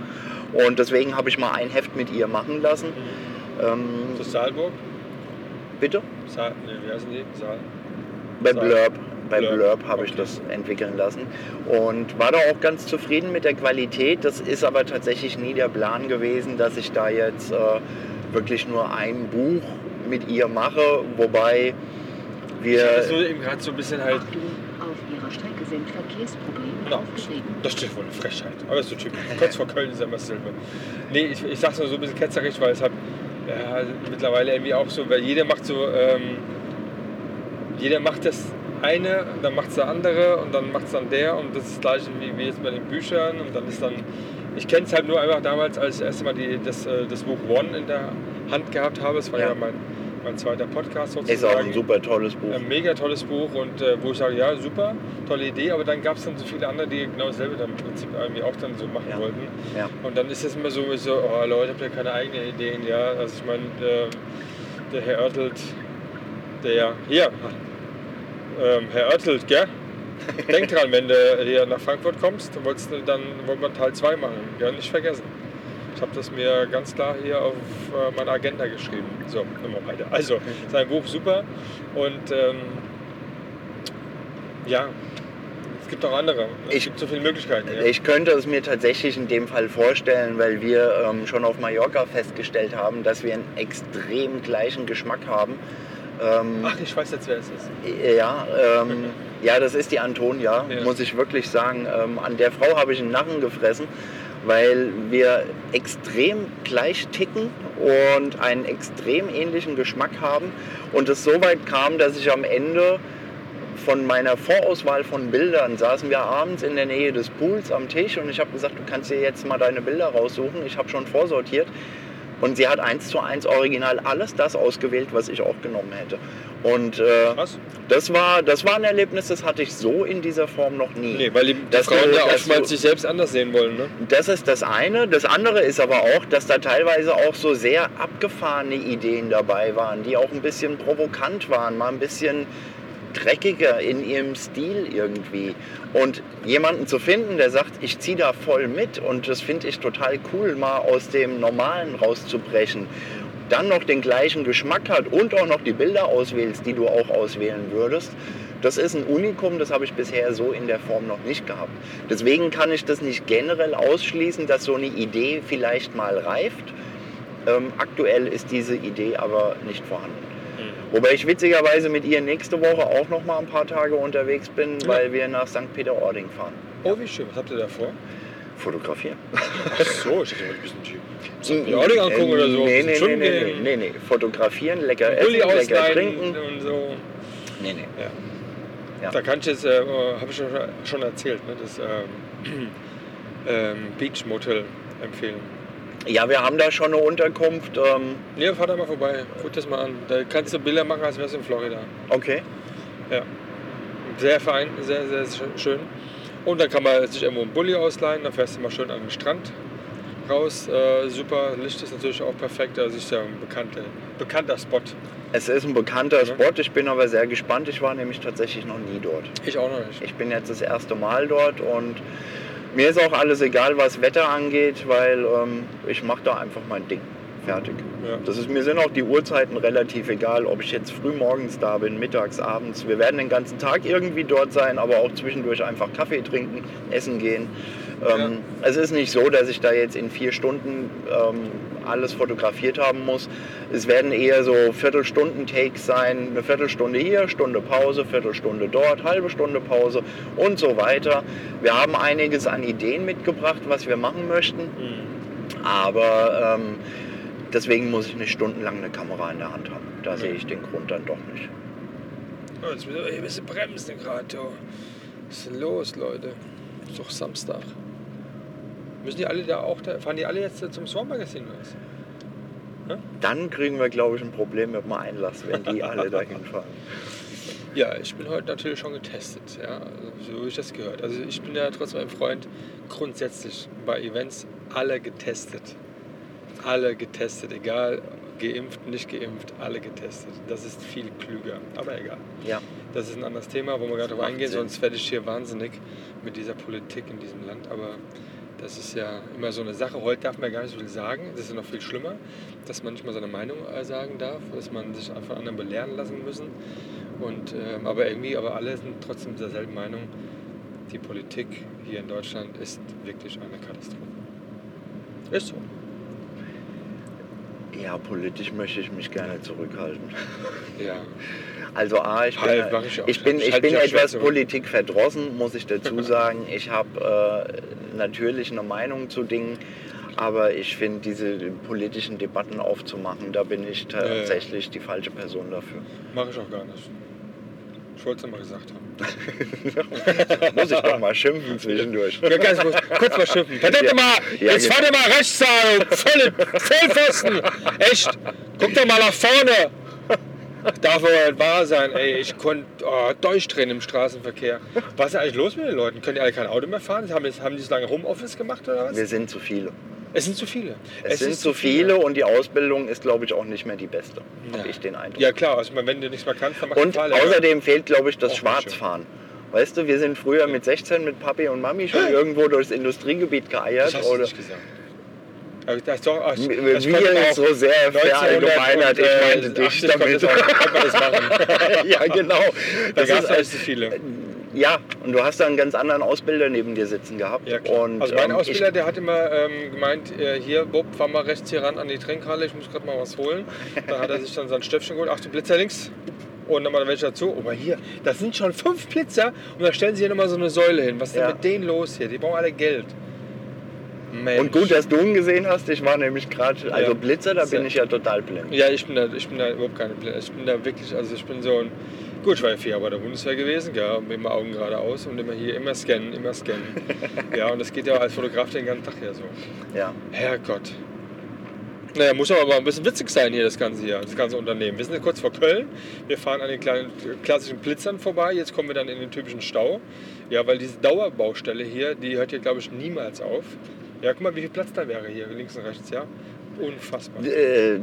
Und deswegen habe ich mal ein Heft mit ihr machen lassen. Ähm, Das Saalburg? bitte? Saal, nee, wie heißen die? Saal? Bei Saal. Blurb. Bei Blurb, Blurb habe ich okay. das entwickeln lassen und war da auch ganz zufrieden mit der Qualität. Das ist aber tatsächlich nie der Plan gewesen, dass ich da jetzt äh, wirklich nur ein Buch mit ihr mache, wobei Ich hatte wir so eben gerade so ein bisschen halt. Achtung, auf Ihrer Strecke sind Verkehrsprobleme Aufgetreten. Das steht wohl eine Frechheit. Aber ist so typisch. Kurz vor Köln ist ja immer dasselbe. Nee, ich, ich sag's nur so ein bisschen ketzerig, weil es halt ja, mittlerweile irgendwie auch so, weil jeder macht so, ähm, jeder macht das eine, dann macht es der andere und dann macht es dann der und das ist das gleiche wie, wie jetzt bei den Büchern und dann ist dann, ich kenne es halt nur einfach damals, als ich das erste Mal die, das, äh, das Buch One in der Hand gehabt habe. Es war ja, Ja. mein, mein zweiter Podcast sozusagen. ist auch ein super tolles Buch. Ein mega tolles Buch und äh, wo ich sage, ja, super, tolle Idee, aber dann gab es dann so viele andere, die genau dasselbe dann im Prinzip irgendwie auch dann so machen Ja. wollten. Ja. Und dann ist es immer so, so oh Leute, habt ihr keine eigenen Ideen, ja? Also ich meine, der, der Herr Oertelt, der, hier, ähm, Herr Oertelt, gell? Denk dran, wenn du hier nach Frankfurt kommst, dann wolltest du dann wollen wir Teil 2 machen, ja, nicht vergessen. Ich habe das mir ganz klar hier auf äh, meine Agenda geschrieben. So, immer weiter. Also, sein Buch super und ähm, ja, es gibt auch andere. Es Ich- gibt so viele Möglichkeiten. Ja. Ich könnte es mir tatsächlich in dem Fall vorstellen, weil wir ähm, schon auf Mallorca festgestellt haben, dass wir einen extrem gleichen Geschmack haben. Ähm, Ach, ich weiß jetzt, wer es ist. Ja, ähm, ja, das ist die Antonia, Ja. muss ich wirklich sagen. Ähm, an der Frau habe ich einen Narren gefressen, weil wir extrem gleich ticken und einen extrem ähnlichen Geschmack haben. Und es so weit kam, dass ich am Ende von meiner Vorauswahl von Bildern saßen wir abends in der Nähe des Pools am Tisch und ich habe gesagt, du kannst dir jetzt mal deine Bilder raussuchen. Ich habe schon vorsortiert. Und sie hat eins zu eins original alles das ausgewählt, was ich auch genommen hätte. Und äh, das war, das war ein Erlebnis, das hatte ich so in dieser Form noch nie. Nee, weil die, die Frauen ja oftmals sich selbst anders sehen wollen. Ne? Das ist das eine. Das andere ist aber auch, dass da teilweise auch so sehr abgefahrene Ideen dabei waren, die auch ein bisschen provokant waren, mal ein bisschen dreckiger in ihrem Stil irgendwie. Und jemanden zu finden, der sagt, ich ziehe da voll mit und das finde ich total cool, mal aus dem Normalen rauszubrechen, dann noch den gleichen Geschmack hat und auch noch die Bilder auswählst, die du auch auswählen würdest, das ist ein Unikum, das habe ich bisher so in der Form noch nicht gehabt. Deswegen kann ich das nicht generell ausschließen, dass so eine Idee vielleicht mal reift. Ähm, aktuell ist diese Idee aber nicht vorhanden. Wobei ich witzigerweise mit ihr nächste Woche auch noch mal ein paar Tage unterwegs bin, Ja. weil wir nach St. Peter-Ording fahren. Oh, wie schön. Was habt ihr da vor? Fotografieren. Ach so, ich dachte, ein bisschen die Auding angucken oder so. Nee, nee, nee, nee, nee, nee. Fotografieren, lecker essen, lecker trinken. und so. Nee, nee. Ja. Ja. Da kann ich jetzt, äh, habe ich schon, schon erzählt, ne, das ähm, ähm, Beach Motel empfehlen. Ja, wir haben da schon eine Unterkunft. Ähm, Nee, fahr da mal vorbei, guck das mal an. Da kannst du Bilder machen, als wärst du in Florida. okay. Ja. Sehr fein, sehr, sehr sch- schön. Und dann kann man sich irgendwo einen Bulli ausleihen, dann fährst du mal schön an den Strand raus. Äh, super, Licht ist natürlich auch perfekt. Also ist ja ein bekannter, bekannter Spot. Es ist ein bekannter Ja. Spot, ich bin aber sehr gespannt. Ich war nämlich tatsächlich noch nie dort. Ich auch noch nicht. Ich bin jetzt das erste Mal dort und mir ist auch alles egal, was Wetter angeht, weil ähm, ich mache da einfach mein Ding. Fertig. Ja. Das ist, mir sind auch die Uhrzeiten relativ egal, ob ich jetzt früh morgens da bin, mittags, abends. Wir werden den ganzen Tag irgendwie dort sein, aber auch zwischendurch einfach Kaffee trinken, essen gehen. Ähm, Es ist nicht so, dass ich da jetzt in vier Stunden ähm, alles fotografiert haben muss. Es werden eher so Viertelstunden-Takes sein, eine Viertelstunde hier, Stunde Pause, Viertelstunde dort, halbe Stunde Pause und so weiter. Wir haben einiges an Ideen mitgebracht, was wir machen möchten. Mhm. Aber ähm, deswegen muss ich nicht stundenlang eine Kamera in der Hand haben. Da Ja. sehe ich den Grund dann doch nicht. Oh, jetzt müssen wir ein bisschen bremsen gerade. Was ist denn los, Leute? Ist doch Samstag. Müssen die alle da auch da? Fahren die alle jetzt zum Swan Magazine oder was? Dann kriegen wir, glaube ich, ein Problem mit dem Einlass, wenn die alle dahin fahren. Ja, ich bin heute natürlich schon getestet, ja, also so wie ich das gehört. Also ich bin ja trotzdem ein Freund, grundsätzlich bei Events alle getestet. Alle getestet, egal, geimpft, nicht geimpft, alle getestet. Das ist viel klüger, aber egal. Ja, Das ist ein anderes Thema, wo wir gerade drauf eingehen, Sinn. sonst werde ich hier wahnsinnig mit dieser Politik in diesem Land. Aber das ist ja immer so eine Sache. Heute darf man ja gar nicht so viel sagen. Das ist ja noch viel schlimmer, dass man nicht mal seine Meinung äh, sagen darf, dass man sich von anderen belehren lassen müssen. Und, ähm, aber irgendwie, aber alle sind trotzdem derselben Meinung. Die Politik hier in Deutschland ist wirklich eine Katastrophe. Ist so. Ja, politisch möchte ich mich gerne zurückhalten. Ja. Also A, ich bin, mach ich ich bin, Ich bin etwas. Politik verdrossen, muss ich dazu sagen. Ich habe äh, natürlich eine Meinung zu Dingen, aber ich finde, diese politischen Debatten aufzumachen, da bin ich tatsächlich die falsche Person dafür. Mache ich auch gar nicht. Ich wollte es mal gesagt haben. Muss ich doch mal schimpfen zwischendurch. Ja, ganz kurz, kurz mal schimpfen. Verdammt Ja. mal, Ja, jetzt genau. fahr dir mal rechts da, voll, Vollpfosten. Echt, guck doch mal nach vorne. Darf aber nicht wahr sein, ey. Ich konnte oh, durchdrehen im Straßenverkehr. Was ist eigentlich los mit den Leuten? Können die alle kein Auto mehr fahren? Haben, die- haben die so lange Homeoffice gemacht oder was? Wir sind zu viele. Es sind zu viele. Es, sind ist zu viele und die Ausbildung ist, glaube ich, auch nicht mehr die beste, Ja. habe ich den Eindruck. Ja klar, also wenn du nichts mehr kannst, dann mach Und den Fahrlehrer. außerdem fehlt, glaube ich, das Schwarzfahren. Weißt du, wir sind früher mit 16 mit Papi und Mami schon irgendwo durchs Industriegebiet geeiert. das hast du Oder nicht gesagt. Das doch, ach, wir das ist auch so sehr verallgemeinert. Ich meinte dich 1980 konnte damit. das auch- das machen. ja, genau. Da Das gab es zu viele. Ja, und du hast da einen ganz anderen Ausbilder neben dir sitzen gehabt. Ja. Und, also mein ähm, Ausbilder, der hat immer ähm, gemeint, äh, hier, Bob, fahr mal rechts hier ran an die Trinkhalle, ich muss gerade mal was holen. Dann hat er sich dann sein Stöpfchen geholt, ach du Blitzer links. Und dann mal welche dazu. Oh, aber hier, das sind schon fünf Blitzer und da stellen sie hier nochmal so eine Säule hin. Was ist Ja. denn mit denen los hier? Die brauchen alle Geld. Mensch. und gut, dass du ihn gesehen hast. Ich war nämlich gerade, also Ja. Blitzer, da bin ich ja total blind. Ja, ich bin da, ich bin da überhaupt keine Blinde. Ich bin da wirklich, also ich bin so ein. Gut, ich war ja vier Jahre bei der Bundeswehr gewesen, mit immer Augen geradeaus und immer hier, immer scannen, immer scannen. ja, und das geht ja als Fotograf den ganzen Tag ja so. Ja. Herrgott. Naja, muss aber mal ein bisschen witzig sein hier, das Ganze hier, das ganze Unternehmen. Wir sind jetzt kurz vor Köln. Wir fahren an den kleinen klassischen Blitzern vorbei. Jetzt kommen wir dann in den typischen Stau. Ja, weil diese Dauerbaustelle hier, die hört hier, glaube ich, niemals auf. Ja, guck mal, wie viel Platz da wäre hier, links und rechts, ja. Unfassbar. Äh,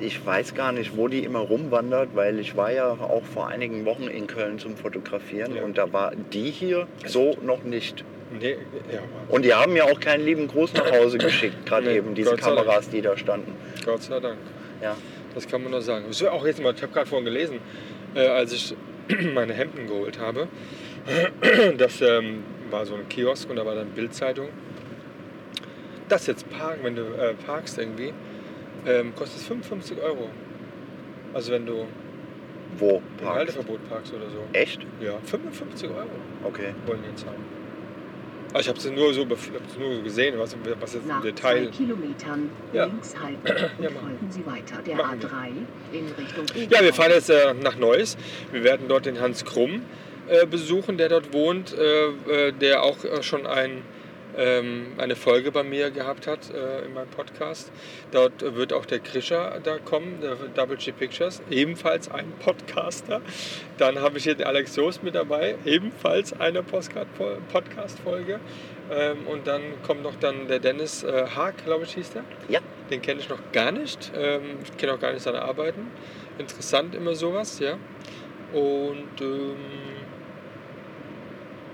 Ich weiß gar nicht, wo die immer rumwandert, weil ich war ja auch vor einigen Wochen in Köln zum Fotografieren Ja. und da war die hier so noch nicht. Nee, ja, Und die haben mir auch keinen lieben Gruß nach Hause geschickt, gerade Nee, eben diese Gott. Kameras, die da standen. Gott sei Dank. Ja. Das kann man nur sagen. So, auch jetzt mal, ich habe gerade vorhin gelesen, äh, als ich meine Hemden geholt habe, das ähm, war so ein Kiosk und da war dann Bildzeitung. Das jetzt parken, wenn du äh, parkst irgendwie, ähm, kostet es 55 Euro. Also wenn du Wo? im Parks? Halteverbot parkst oder so. Echt? Ja, 55 Euro Okay. wollen die jetzt haben. Aber ich habe es nur so bef- hab's nur so gesehen, was, was jetzt im Nach Detail. zwei Kilometern Ja. links halten Ja, machen. folgen Sie weiter der Machen wir. A3 in Richtung Ja, wir fahren jetzt äh, nach Neuss. Wir werden dort den Hans Krumm äh, besuchen, der dort wohnt, äh, äh, der auch äh, schon ein eine Folge bei mir gehabt hat äh, in meinem Podcast. Dort wird auch der Krischer da kommen, der Double G Pictures, ebenfalls ein Podcaster. Dann habe ich hier den Alex Joost mit dabei, ebenfalls eine Podcast-Folge. Ähm, und dann kommt noch dann der Dennis äh, Haag, glaube ich, hieß der. Ja, Den kenne ich noch gar nicht. Ähm, ich kenne auch gar nicht seine Arbeiten. Interessant immer sowas, ja. Und ähm,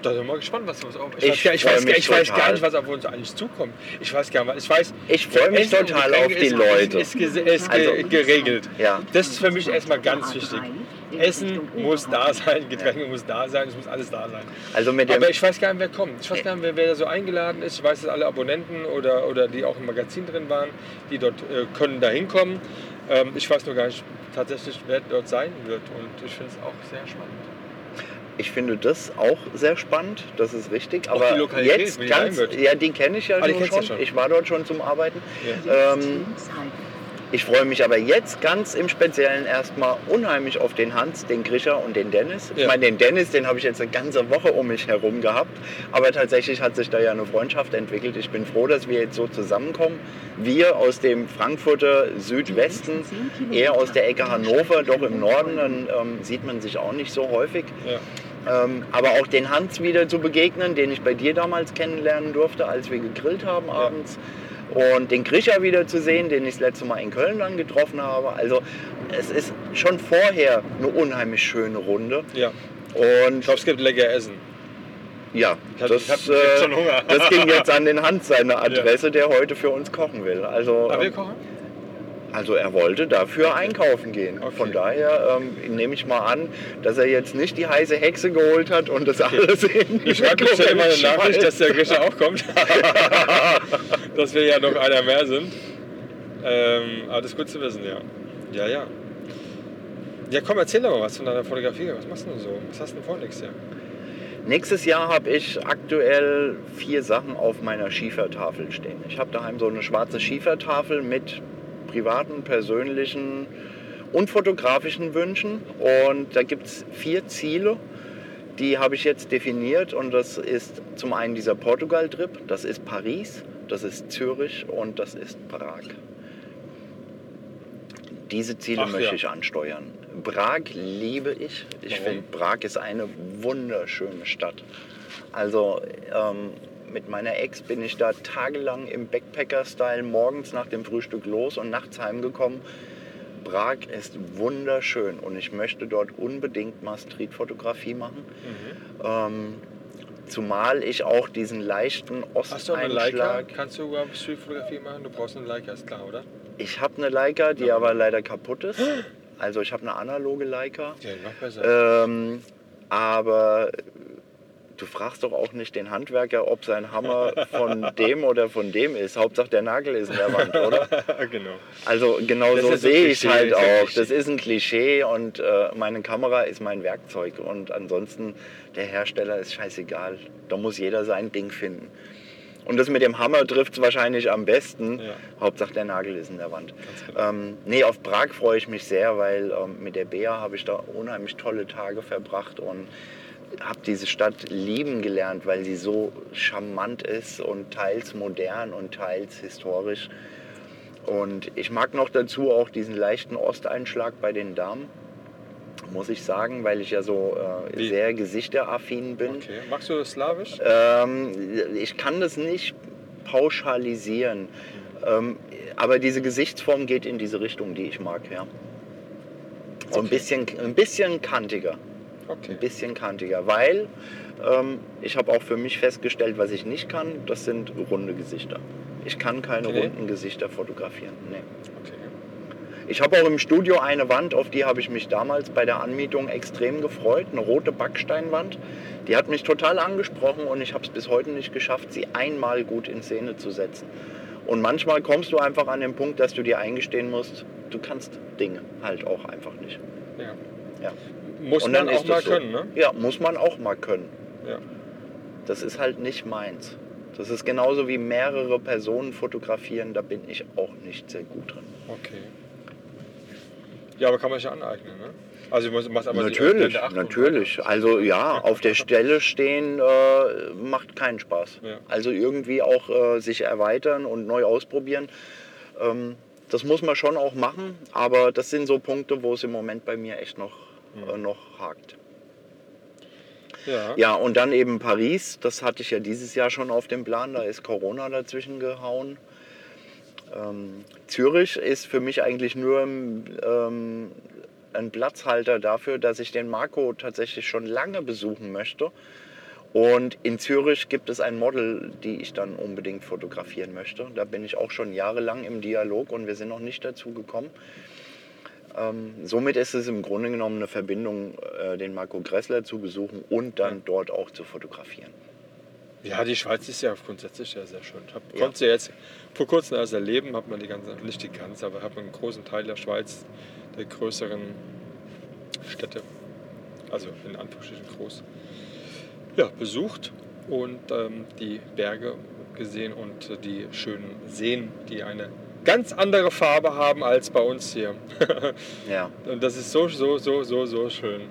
da sind wir mal gespannt, was was auf. Ich ich, freu weiß, ich weiß gar nicht, was auf uns eigentlich zukommt. Ich weiß gar nicht, ich weiß. Ich freu mich Essen total auf die ist, Leute. Ist, ist, ist Also- geregelt. Ja. Das ist für mich erstmal ganz wichtig. Essen muss da sein, Getränke muss da sein, es muss alles da sein. also mit dem, Aber ich weiß gar nicht, wer kommt. Ich weiß gar nicht, wer, wer da so eingeladen ist. Ich weiß, dass alle Abonnenten oder, oder die auch im Magazin drin waren, die dort äh, können da hinkommen. Ähm, ich weiß nur gar nicht tatsächlich, wer dort sein wird. Und ich finde es auch sehr spannend. Ich finde das auch sehr spannend, das ist richtig. Auch Aber die Lokalität, jetzt ganz, ja, die kenne ich ja, Ah, schon. schon. Ich war dort schon zum Arbeiten. Ja. Ähm. Ich freue mich aber jetzt ganz im Speziellen erstmal unheimlich auf den Hans, den Grischer und den Dennis. Ich Ja. meine, den Dennis, den habe ich jetzt eine ganze Woche um mich herum gehabt. Aber tatsächlich hat sich da ja eine Freundschaft entwickelt. Ich bin froh, dass wir jetzt so zusammenkommen. Wir aus dem Frankfurter Südwesten, er aus der Ecke Hannover, doch im Norden, dann ähm, sieht man sich auch nicht so häufig. Ja. Ähm, aber auch den Hans wieder zu begegnen, den ich bei dir damals kennenlernen durfte, als wir gegrillt haben abends. Und den Grischer wieder zu sehen, den ich das letzte Mal in Köln dann getroffen habe. Also es ist schon vorher eine unheimlich schöne Runde. ja. Und Ich glaube, es gibt lecker Essen. ja, Ich hab- das, ich hab- ich äh, hab schon Hunger. das ging jetzt an den Hans, seine Adresse, der heute für uns kochen will. Also, Aber wir ähm, kochen? Also er wollte dafür einkaufen gehen. Okay. Von daher ähm, nehme ich mal an, dass er jetzt nicht die heiße Hexe geholt hat und das alles in die Ich schreibe schnell mal eine Nachricht, dass der. Grischer auch kommt. dass wir ja noch einer mehr sind. Ähm, aber das ist gut zu wissen, ja. Ja, ja. Ja, komm, erzähl doch mal was von deiner Fotografie. Was machst du denn so? Was hast du denn vor nächstes Jahr? Nächstes Jahr habe ich aktuell vier Sachen auf meiner Schiefertafel stehen. Ich habe daheim so eine schwarze Schiefertafel mit privaten, persönlichen und fotografischen Wünschen. Und da gibt es vier Ziele, die habe ich jetzt definiert. Und das ist zum einen dieser Portugal-Trip, das ist Paris, das ist Zürich und das ist Prag. Diese Ziele Ach möchte ja. ich ansteuern. Prag liebe ich. Ich finde, Prag ist eine wunderschöne Stadt. Also ähm, mit meiner Ex bin ich da tagelang im Backpacker-Style morgens nach dem Frühstück los und nachts heimgekommen. Prag ist wunderschön und ich möchte dort unbedingt mal Streetfotografie machen. Ähm, zumal ich auch diesen leichten Hast du eine Leica? Osteinschlag. Kannst du überhaupt Streetfotografie machen? Du brauchst eine Leica, ist klar, oder? Ich habe eine Leica, die aber leider kaputt ist. Also ich habe eine analoge Leica. Ja, noch besser. Ähm, aber du fragst doch auch nicht den Handwerker, ob sein Hammer von dem oder von dem ist. Hauptsache der Nagel ist in der Wand, oder? genau. Also genau Das so sehe ich es halt auch. Das ist ein Klischee und äh, meine Kamera ist mein Werkzeug. Und ansonsten, der Hersteller ist scheißegal. Da muss jeder sein Ding finden. Und das mit dem Hammer trifft es wahrscheinlich am besten. Ja. Hauptsache der Nagel ist in der Wand. Genau. Ähm, nee, auf Prag freue ich mich sehr, weil ähm, mit der Bea habe ich da unheimlich tolle Tage verbracht und habe diese Stadt lieben gelernt, weil sie so charmant ist und teils modern und teils historisch. Und ich mag noch dazu auch diesen leichten Osteinschlag bei den Damen, muss ich sagen, weil ich ja so äh, sehr gesichteraffin bin. Okay. Magst du das Slawisch? Ähm, ich kann das nicht pauschalisieren. Ähm, aber diese Gesichtsform geht in diese Richtung, die ich mag, ja. So ein, Okay. bisschen, ein bisschen kantiger. Okay. Ein bisschen kantiger, weil ähm, ich habe auch für mich festgestellt, was ich nicht kann, das sind runde Gesichter. Ich kann keine Okay. runden Gesichter fotografieren. Nee. okay. Ich habe auch im Studio eine Wand, auf die habe ich mich damals bei der Anmietung extrem gefreut. Eine rote Backsteinwand. Die hat mich total angesprochen und ich habe es bis heute nicht geschafft, sie einmal gut in Szene zu setzen. Und manchmal kommst du einfach an den Punkt, dass du dir eingestehen musst, du kannst Dinge halt auch einfach nicht. Ja. Ja. Muss man auch mal so. können, ne? Ja, muss man auch mal können. Ja. Das ist halt nicht meins. Das ist genauso wie mehrere Personen fotografieren, da bin ich auch nicht sehr gut drin. Okay. Ja, aber kann man sich ja aneignen, ne? Also du machst aber Natürlich, und natürlich. Also ja, auf der Stelle stehen äh, macht keinen Spaß. Ja. Also irgendwie auch äh, sich erweitern und neu ausprobieren. Ähm, das muss man schon auch machen, aber das sind so Punkte, wo es im Moment bei mir echt noch, äh, noch hakt. Ja. Ja, und dann eben Paris, das hatte ich ja dieses Jahr schon auf dem Plan, da ist Corona dazwischen gehauen. Ähm, Zürich ist für mich eigentlich nur ähm, ein Platzhalter dafür, dass ich den Marco tatsächlich schon lange besuchen möchte. Und in Zürich gibt es ein Model, die ich dann unbedingt fotografieren möchte. Da bin ich auch schon jahrelang im Dialog und wir sind noch nicht dazu gekommen. Ähm, somit ist es im Grunde genommen eine Verbindung, äh, den Marco Gressler zu besuchen und dann dort auch zu fotografieren. Ja, die Schweiz ist ja grundsätzlich ja sehr schön. Hab, Ja. konnte sie jetzt vor kurzem erst erleben, hat man die ganze, nicht die ganze, aber hat man einen großen Teil der Schweiz, der größeren Städte, also in Anführungsstrichen groß, ja, besucht und ähm, die Berge gesehen und äh, die schönen Seen, die eine ganz andere Farbe haben als bei uns hier. Ja, Und das ist so, so, so, so, so schön.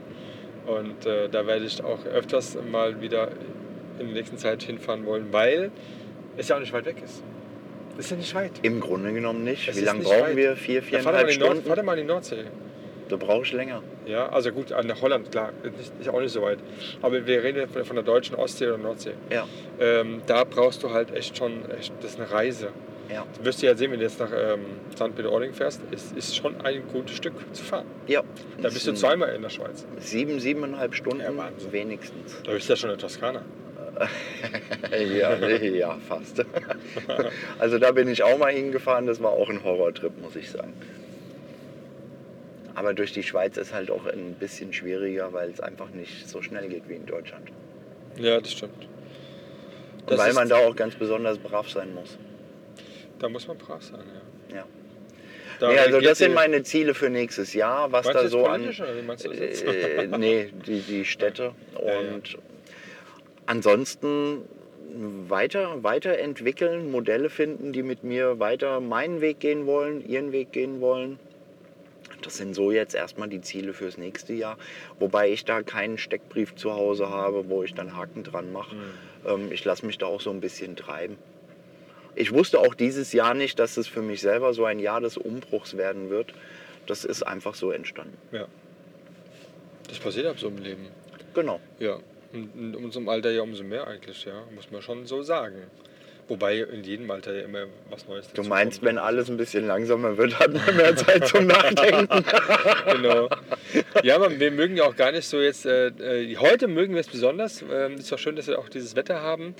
Und äh, da werde ich auch öfters mal wieder in der nächsten Zeit hinfahren wollen, weil es ja auch nicht weit weg ist. Das ist ja nicht weit. im Grunde genommen nicht. Es Wie ist lange brauchen weit. wir? Vier, Ja, viereinhalb in die Nord, Stunden? fahr mal in die Nordsee. Da brauche ich länger. Ja, also gut, nach Holland, klar, nicht, ist auch nicht so weit. Aber wir reden ja von, von der deutschen Ostsee oder Nordsee. Ja, Ähm, da brauchst du halt echt schon, echt, das ist eine Reise. Ja. Du wirst ja sehen, wenn du jetzt nach ähm, St. Peter-Ording fährst, ist, ist schon ein gutes Stück zu fahren. ja. Da bist du zweimal in der Schweiz. Sieben, siebeneinhalb Stunden Ja, Wahnsinn. wenigstens. Da bist du ja schon in der Toskana. Ja, ja, fast. Also da bin ich auch mal hingefahren, das war auch ein Horrortrip, muss ich sagen. Aber durch die Schweiz ist halt auch ein bisschen schwieriger, weil es einfach nicht so schnell geht wie in Deutschland. Ja, das stimmt. Und Das weil man da auch ganz besonders brav sein muss. Da muss man brav sein, ja. Ja. Da Nee, also das sind meine Ziele für nächstes Jahr, was da so an. jetzt? Äh, nee, die, die Städte. Ja, ja. Und ansonsten weiter, weiterentwickeln, Modelle finden, die mit mir weiter meinen Weg gehen wollen, ihren Weg gehen wollen. Das sind so jetzt erstmal die Ziele fürs nächste Jahr. Wobei ich da keinen Steckbrief zu Hause habe, wo ich dann Haken dran mache. Mhm. Ähm, ich lasse mich da auch so ein bisschen treiben. Ich wusste auch dieses Jahr nicht, dass es für mich selber so ein Jahr des Umbruchs werden wird. Das ist einfach so entstanden. Ja. Das passiert ab so im Leben. Genau. Ja. Und in unserem Alter ja umso mehr eigentlich, ja. Muss man schon so sagen. Wobei in jedem Alter ja immer was Neues Du dazu meinst, kommt. wenn alles ein bisschen langsamer wird, hat man mehr Zeit zum Nachdenken. genau. Ja, aber wir mögen ja auch gar nicht so jetzt. Äh, äh, heute mögen wir es besonders. Ähm, ist auch schön, dass wir auch dieses Wetter haben.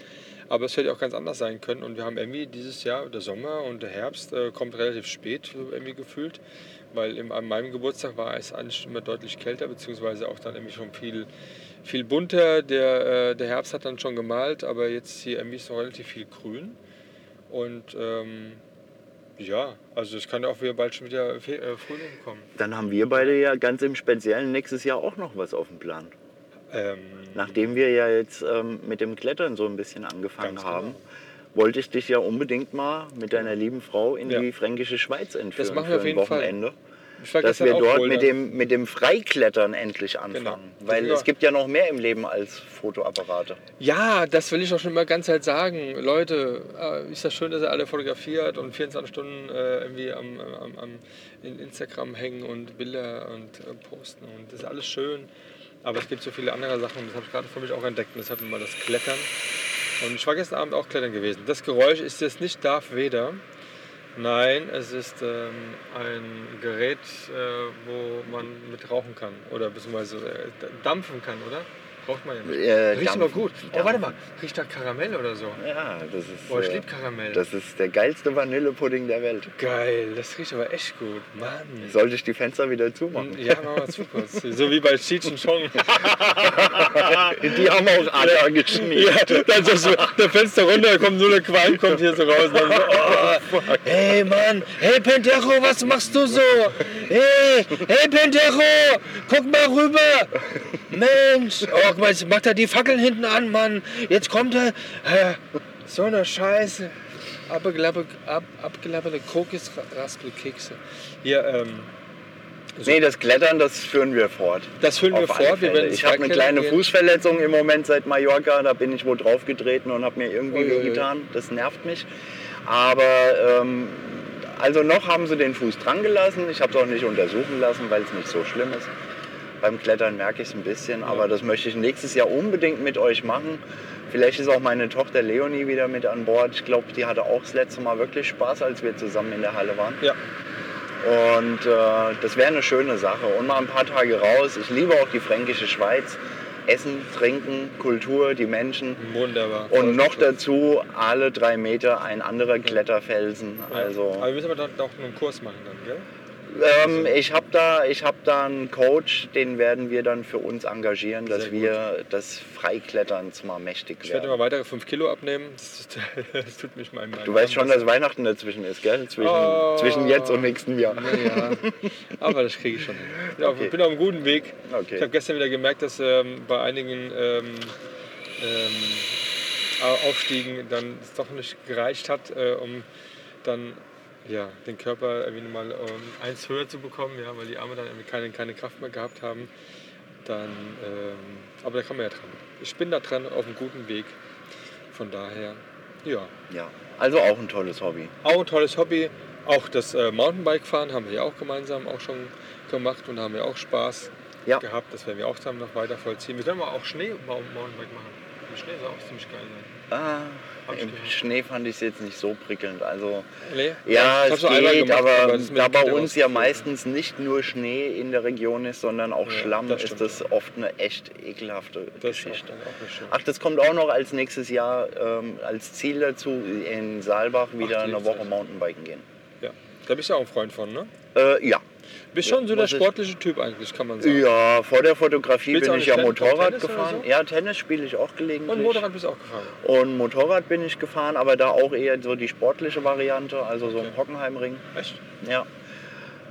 Aber es hätte auch ganz anders sein können. Und wir haben irgendwie dieses Jahr, der Sommer und der Herbst äh, kommt relativ spät, so irgendwie gefühlt. Weil im, an meinem Geburtstag war es immer deutlich kälter, beziehungsweise auch dann irgendwie schon viel, viel bunter. Der, äh, der Herbst hat dann schon gemalt, aber jetzt hier irgendwie ist noch relativ viel grün. Und ähm, ja, also es kann ja auch wieder bald schon wieder äh, Frühling kommen. Dann haben wir beide ja ganz im Speziellen nächstes Jahr auch noch was auf dem Plan. Ähm, Nachdem wir ja jetzt ähm, mit dem Klettern so ein bisschen angefangen Ganz genau. haben, wollte ich dich ja unbedingt mal mit deiner lieben Frau in Ja. die fränkische Schweiz entführen machen wir für auf ein jeden Fall. Wochenende. war Dass wir dort mit da. dem, mit dem Freiklettern endlich anfangen. Genau. Weil Ja. es gibt ja noch mehr im Leben als Fotoapparate. Ja, das will ich auch schon immer ganz halt sagen. Leute, äh, ist das schön, dass ihr alle fotografiert und 24 Stunden äh, irgendwie am, am, am in Instagram hängen und Bilder und äh, posten und das ist alles schön. Aber es gibt so viele andere Sachen, das habe ich gerade für mich auch entdeckt. Und das hat mal das Klettern. Und ich war gestern Abend auch klettern gewesen. Das Geräusch ist jetzt nicht Darth Vader. Nein, es ist ähm, ein Gerät, äh, wo man mit rauchen kann oder beziehungsweise äh, dampfen kann, oder? Braucht man ja nicht. Äh, Riecht aber dampfen. gut. Oh, warte mal, riecht da Karamell oder so? Ja, das ist, Boah, ich äh, liebe Karamell. das ist der geilste Vanillepudding der Welt. Geil, das riecht aber echt gut. Mann. Sollte ich die Fenster wieder zumachen? Ja, mach mal zu kurz. So wie bei Cheech und Chong. Die haben auch alle geschnitten. Ja, dann so, so der Fenster runter, kommt nur der Qualm, kommt hier so raus. Dann so, oh, hey Mann, hey Pentero, was machst du so? Hey, hey Pentero, guck mal rüber. Mensch, oh, mal, jetzt macht er die Fackeln hinten an, Mann. Jetzt kommt er. Äh, so eine Scheiße. Abgelapperte, ab, abgelapperte. Hier, ähm, Nee, das Klettern, das führen wir fort. Das führen wir Auf alle fort. Wir ich habe eine kleine gehen. Fußverletzung im Moment seit Mallorca. Da bin ich wohl draufgetreten und habe mir irgendwie Uiuiui. wehgetan. Das nervt mich. Aber ähm, also noch haben sie den Fuß dran gelassen. Ich habe es auch nicht untersuchen lassen, weil es nicht so schlimm ist. Beim Klettern merke ich es ein bisschen, aber das möchte ich nächstes Jahr unbedingt mit euch machen. Vielleicht ist auch meine Tochter Leonie wieder mit an Bord. Ich glaube, die hatte auch das letzte Mal wirklich Spaß, als wir zusammen in der Halle waren. Ja, Und äh, das wäre eine schöne Sache. Und mal ein paar Tage raus. Ich liebe auch die fränkische Schweiz. Essen, Trinken, Kultur, die Menschen. wunderbar. Und noch dazu alle drei Meter ein anderer Kletterfelsen. Ja. Also Aber wir müssen aber doch, doch einen Kurs machen dann, gell? Ähm, ich habe da, ich hab da einen Coach, den werden wir dann für uns engagieren, dass Sehr gut. wir das Freikletterns mal mächtig Ich werde werden. immer weitere 5 Kilo abnehmen. Das, das tut mich meinem Du weißt schon, dass Weihnachten dazwischen ist, gell? Zwischen, Oh. zwischen jetzt und nächsten Jahr. Ja, aber das kriege ich schon hin. Ich bin, auf, Okay. bin auf einem guten Weg. Okay. Ich habe gestern wieder gemerkt, dass ähm, bei einigen ähm, ähm, Au- Aufstiegen dann es doch nicht gereicht hat, äh, um dann ja, den Körper irgendwie mal ähm, eins höher zu bekommen, ja, weil die Arme dann irgendwie keine, keine Kraft mehr gehabt haben. Dann, ähm, aber da kann man ja dran. Ich bin da dran auf einem guten Weg. Von daher, ja. Ja, also auch ein tolles Hobby. Auch ein tolles Hobby. Auch das äh, Mountainbike-Fahren haben wir ja auch gemeinsam auch schon gemacht und haben wir auch Spaß Ja. gehabt. Das werden wir auch dann noch weiter vollziehen. Wir können mal auch Schnee-Mountainbike machen. Im Schnee soll auch ziemlich geil sein. Ah, Im. Schnee fand ich es jetzt nicht so prickelnd. Also Nee? ja, es geht, gemacht, aber, da bei uns ja rausgeflogen. meistens nicht nur Schnee in der Region ist, sondern auch Ja, Schlamm, das ist das oft eine echt ekelhafte Das Geschichte. Ach, das kommt auch noch als nächstes Jahr ähm, als Ziel dazu, in Saalbach wieder Ach, eine Woche. Mountainbiken gehen. Ja. Da bist du auch ein Freund von, ne? Äh, ja. Bist schon so der sportliche Typ eigentlich, kann man sagen. Ja, vor der Fotografie Spielst bin ich ja Tennis- Motorrad Tennis gefahren. so? Ja, Tennis spiele ich auch gelegentlich. Und Motorrad bist du auch gefahren. Und Motorrad bin ich gefahren, aber da auch eher so die sportliche Variante, also so Okay. ein Hockenheimring. Echt? Ja.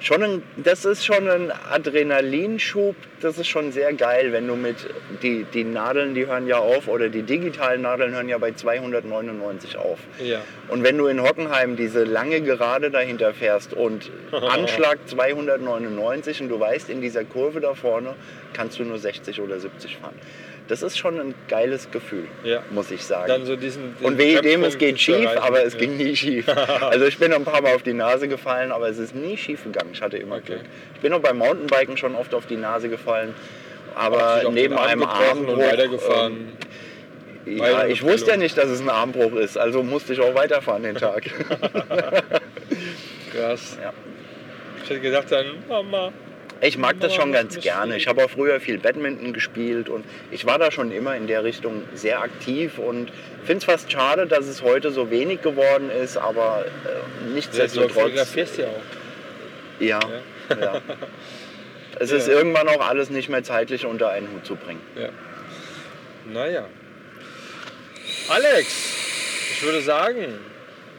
Schon ein, das ist schon ein Adrenalinschub, das ist schon sehr geil, wenn du mit, die, die Nadeln, die hören ja auf, oder die digitalen Nadeln hören ja bei 299 auf. Ja. Und wenn du in Hockenheim diese lange Gerade dahinter fährst und Anschlag 299 und du weißt, in dieser Kurve da vorne kannst du nur 60 oder 70 fahren. Das ist schon ein geiles Gefühl, Ja. muss ich sagen. Dann so diesen, diesen Und wehe dem, es geht schief, aber es Ja. ging nie schief. Also ich bin ein paar Mal auf die Nase gefallen, aber es ist nie schief gegangen. Ich hatte immer Okay. Glück. Ich bin auch beim Mountainbiken schon oft auf die Nase gefallen. Aber neben Arm einem Armbruch... und weitergefahren. Ähm, ja, ich wusste ja nicht, dass es ein Armbruch ist, also musste ich auch weiterfahren den Tag. Krass. Ja. Ich hätte gedacht dann, Mama. Ich mag das schon ganz gerne. Ich habe auch früher viel Badminton gespielt und ich war da schon immer in der Richtung sehr aktiv und finde es fast schade, dass es heute so wenig geworden ist, aber äh, Du nichtsdestotrotz. fotografierst ja auch. Ja, ja. Es ist Ja. irgendwann auch alles nicht mehr zeitlich unter einen Hut zu bringen. Ja. Naja. Alex, ich würde sagen,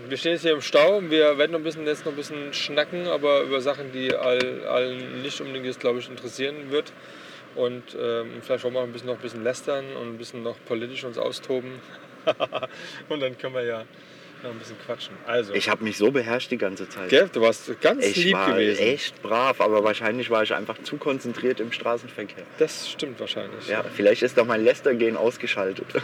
wir stehen jetzt hier im Stau und wir werden noch ein bisschen, jetzt noch ein bisschen schnacken, aber über Sachen, die all, allen nicht unbedingt glaube ich, interessieren wird. Und ähm, vielleicht wollen wir auch ein bisschen, noch ein bisschen lästern und ein bisschen noch politisch uns austoben. und dann können wir ja noch ein bisschen quatschen. Also, Ich habe mich so beherrscht die ganze Zeit. gell, du warst ganz Ich lieb war gewesen. echt brav, aber wahrscheinlich war ich einfach zu konzentriert im Straßenverkehr. Das stimmt wahrscheinlich. Ja, vielleicht ist doch mein Lästergehen ausgeschaltet.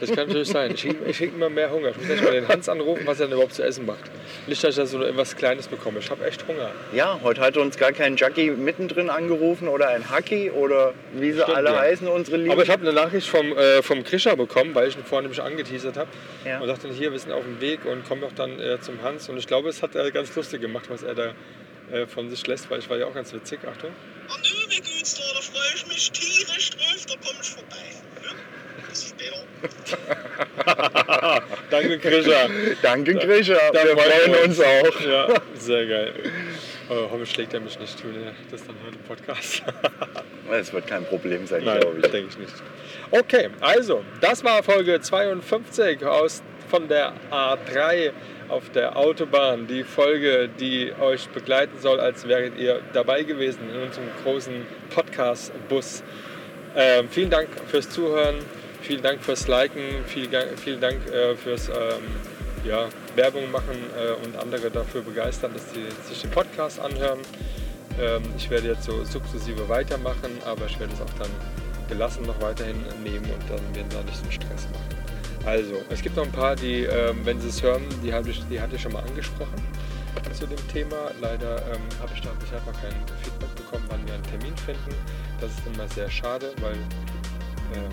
Das kann natürlich sein. Ich kriege ich krieg immer mehr Hunger. Ich muss gleich mal den Hans anrufen, was er denn überhaupt zu essen macht. Nicht, dass ich da so etwas Kleines bekomme. Ich habe echt Hunger. Ja, heute hat uns gar kein Jackie mittendrin angerufen oder ein Hacki oder wie sie Stimmt, alle ja. heißen, unsere Lieben. Aber ich habe eine Nachricht vom, äh, vom Krischer bekommen, weil ich ihn vorhin nämlich angeteasert habe. Ja. Und sagte, hier, wir sind auf dem Weg und kommen doch dann äh, zum Hans. Und ich glaube, es hat er ganz lustig gemacht, was er da äh, von sich lässt, weil ich war ja auch ganz witzig. Achtung. Oh mir geht's da, da freue ich mich tierisch drauf, da komm ich vorbei. Ne? Bis später. Danke, Krischer. Danke, Grisha. Da Wir freuen wir uns auch. ja, sehr geil. Oh, hoffentlich schlägt er mich nicht, wenn er das dann hört im Podcast. Es wird kein Problem sein, Nein, glaube ich. denke ich nicht. Okay, also, das war Folge 52 aus, von der A3 auf der Autobahn. Die Folge, die euch begleiten soll, als wäret ihr dabei gewesen in unserem großen Podcast-Bus. Ähm, vielen Dank fürs Zuhören, vielen Dank fürs Liken, vielen, vielen Dank äh, fürs ähm, ja, Werbung machen äh, und andere dafür begeistern, dass sie sich den Podcast anhören. Ähm, ich werde jetzt so sukzessive weitermachen, aber ich werde es auch dann gelassen noch weiterhin nehmen und dann werden da nicht so Stress machen. Also, es gibt noch ein paar, die, ähm, wenn sie es hören, die hatte ich, die hatte ich schon mal angesprochen zu dem Thema. Leider ähm, habe ich da bisher noch kein Feedback bekommen, wann wir einen Termin finden. Das ist immer sehr schade, weil ähm,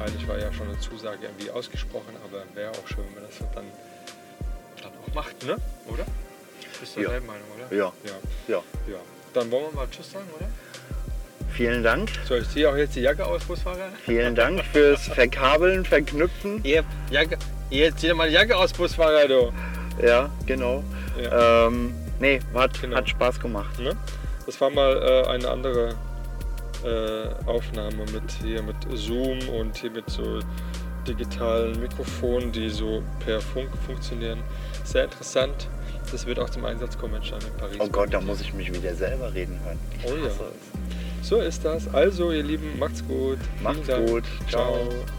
eigentlich war ja schon eine Zusage irgendwie ausgesprochen, aber wäre auch schön, wenn man das dann, dann auch macht, ne? Oder? Bist du Ja. derselben Meinung, oder? Ja. ja. Ja. Ja. Dann wollen wir mal Tschüss sagen, oder? Vielen Dank. So, ich ziehe auch jetzt die Jacke aus, Busfahrer. Vielen Dank fürs Verkabeln, Verknüpfen. Ihr, Jacke, jetzt zieh doch mal die Jacke aus, Busfahrer, du. Ja, genau. Ja. Ähm, nee, hat, Genau. hat Spaß gemacht. Ne? Das war mal äh, eine andere äh, Aufnahme mit hier mit Zoom und hier mit so digitalen Mikrofonen, die so per Funk funktionieren. Sehr interessant. Das wird auch zum Einsatz kommen in Paris. Oh Gott, da muss ich mich wieder selber reden hören. Oh ja. Es. So ist das. Also, ihr Lieben, macht's gut. Macht's gut. Ciao. Ciao.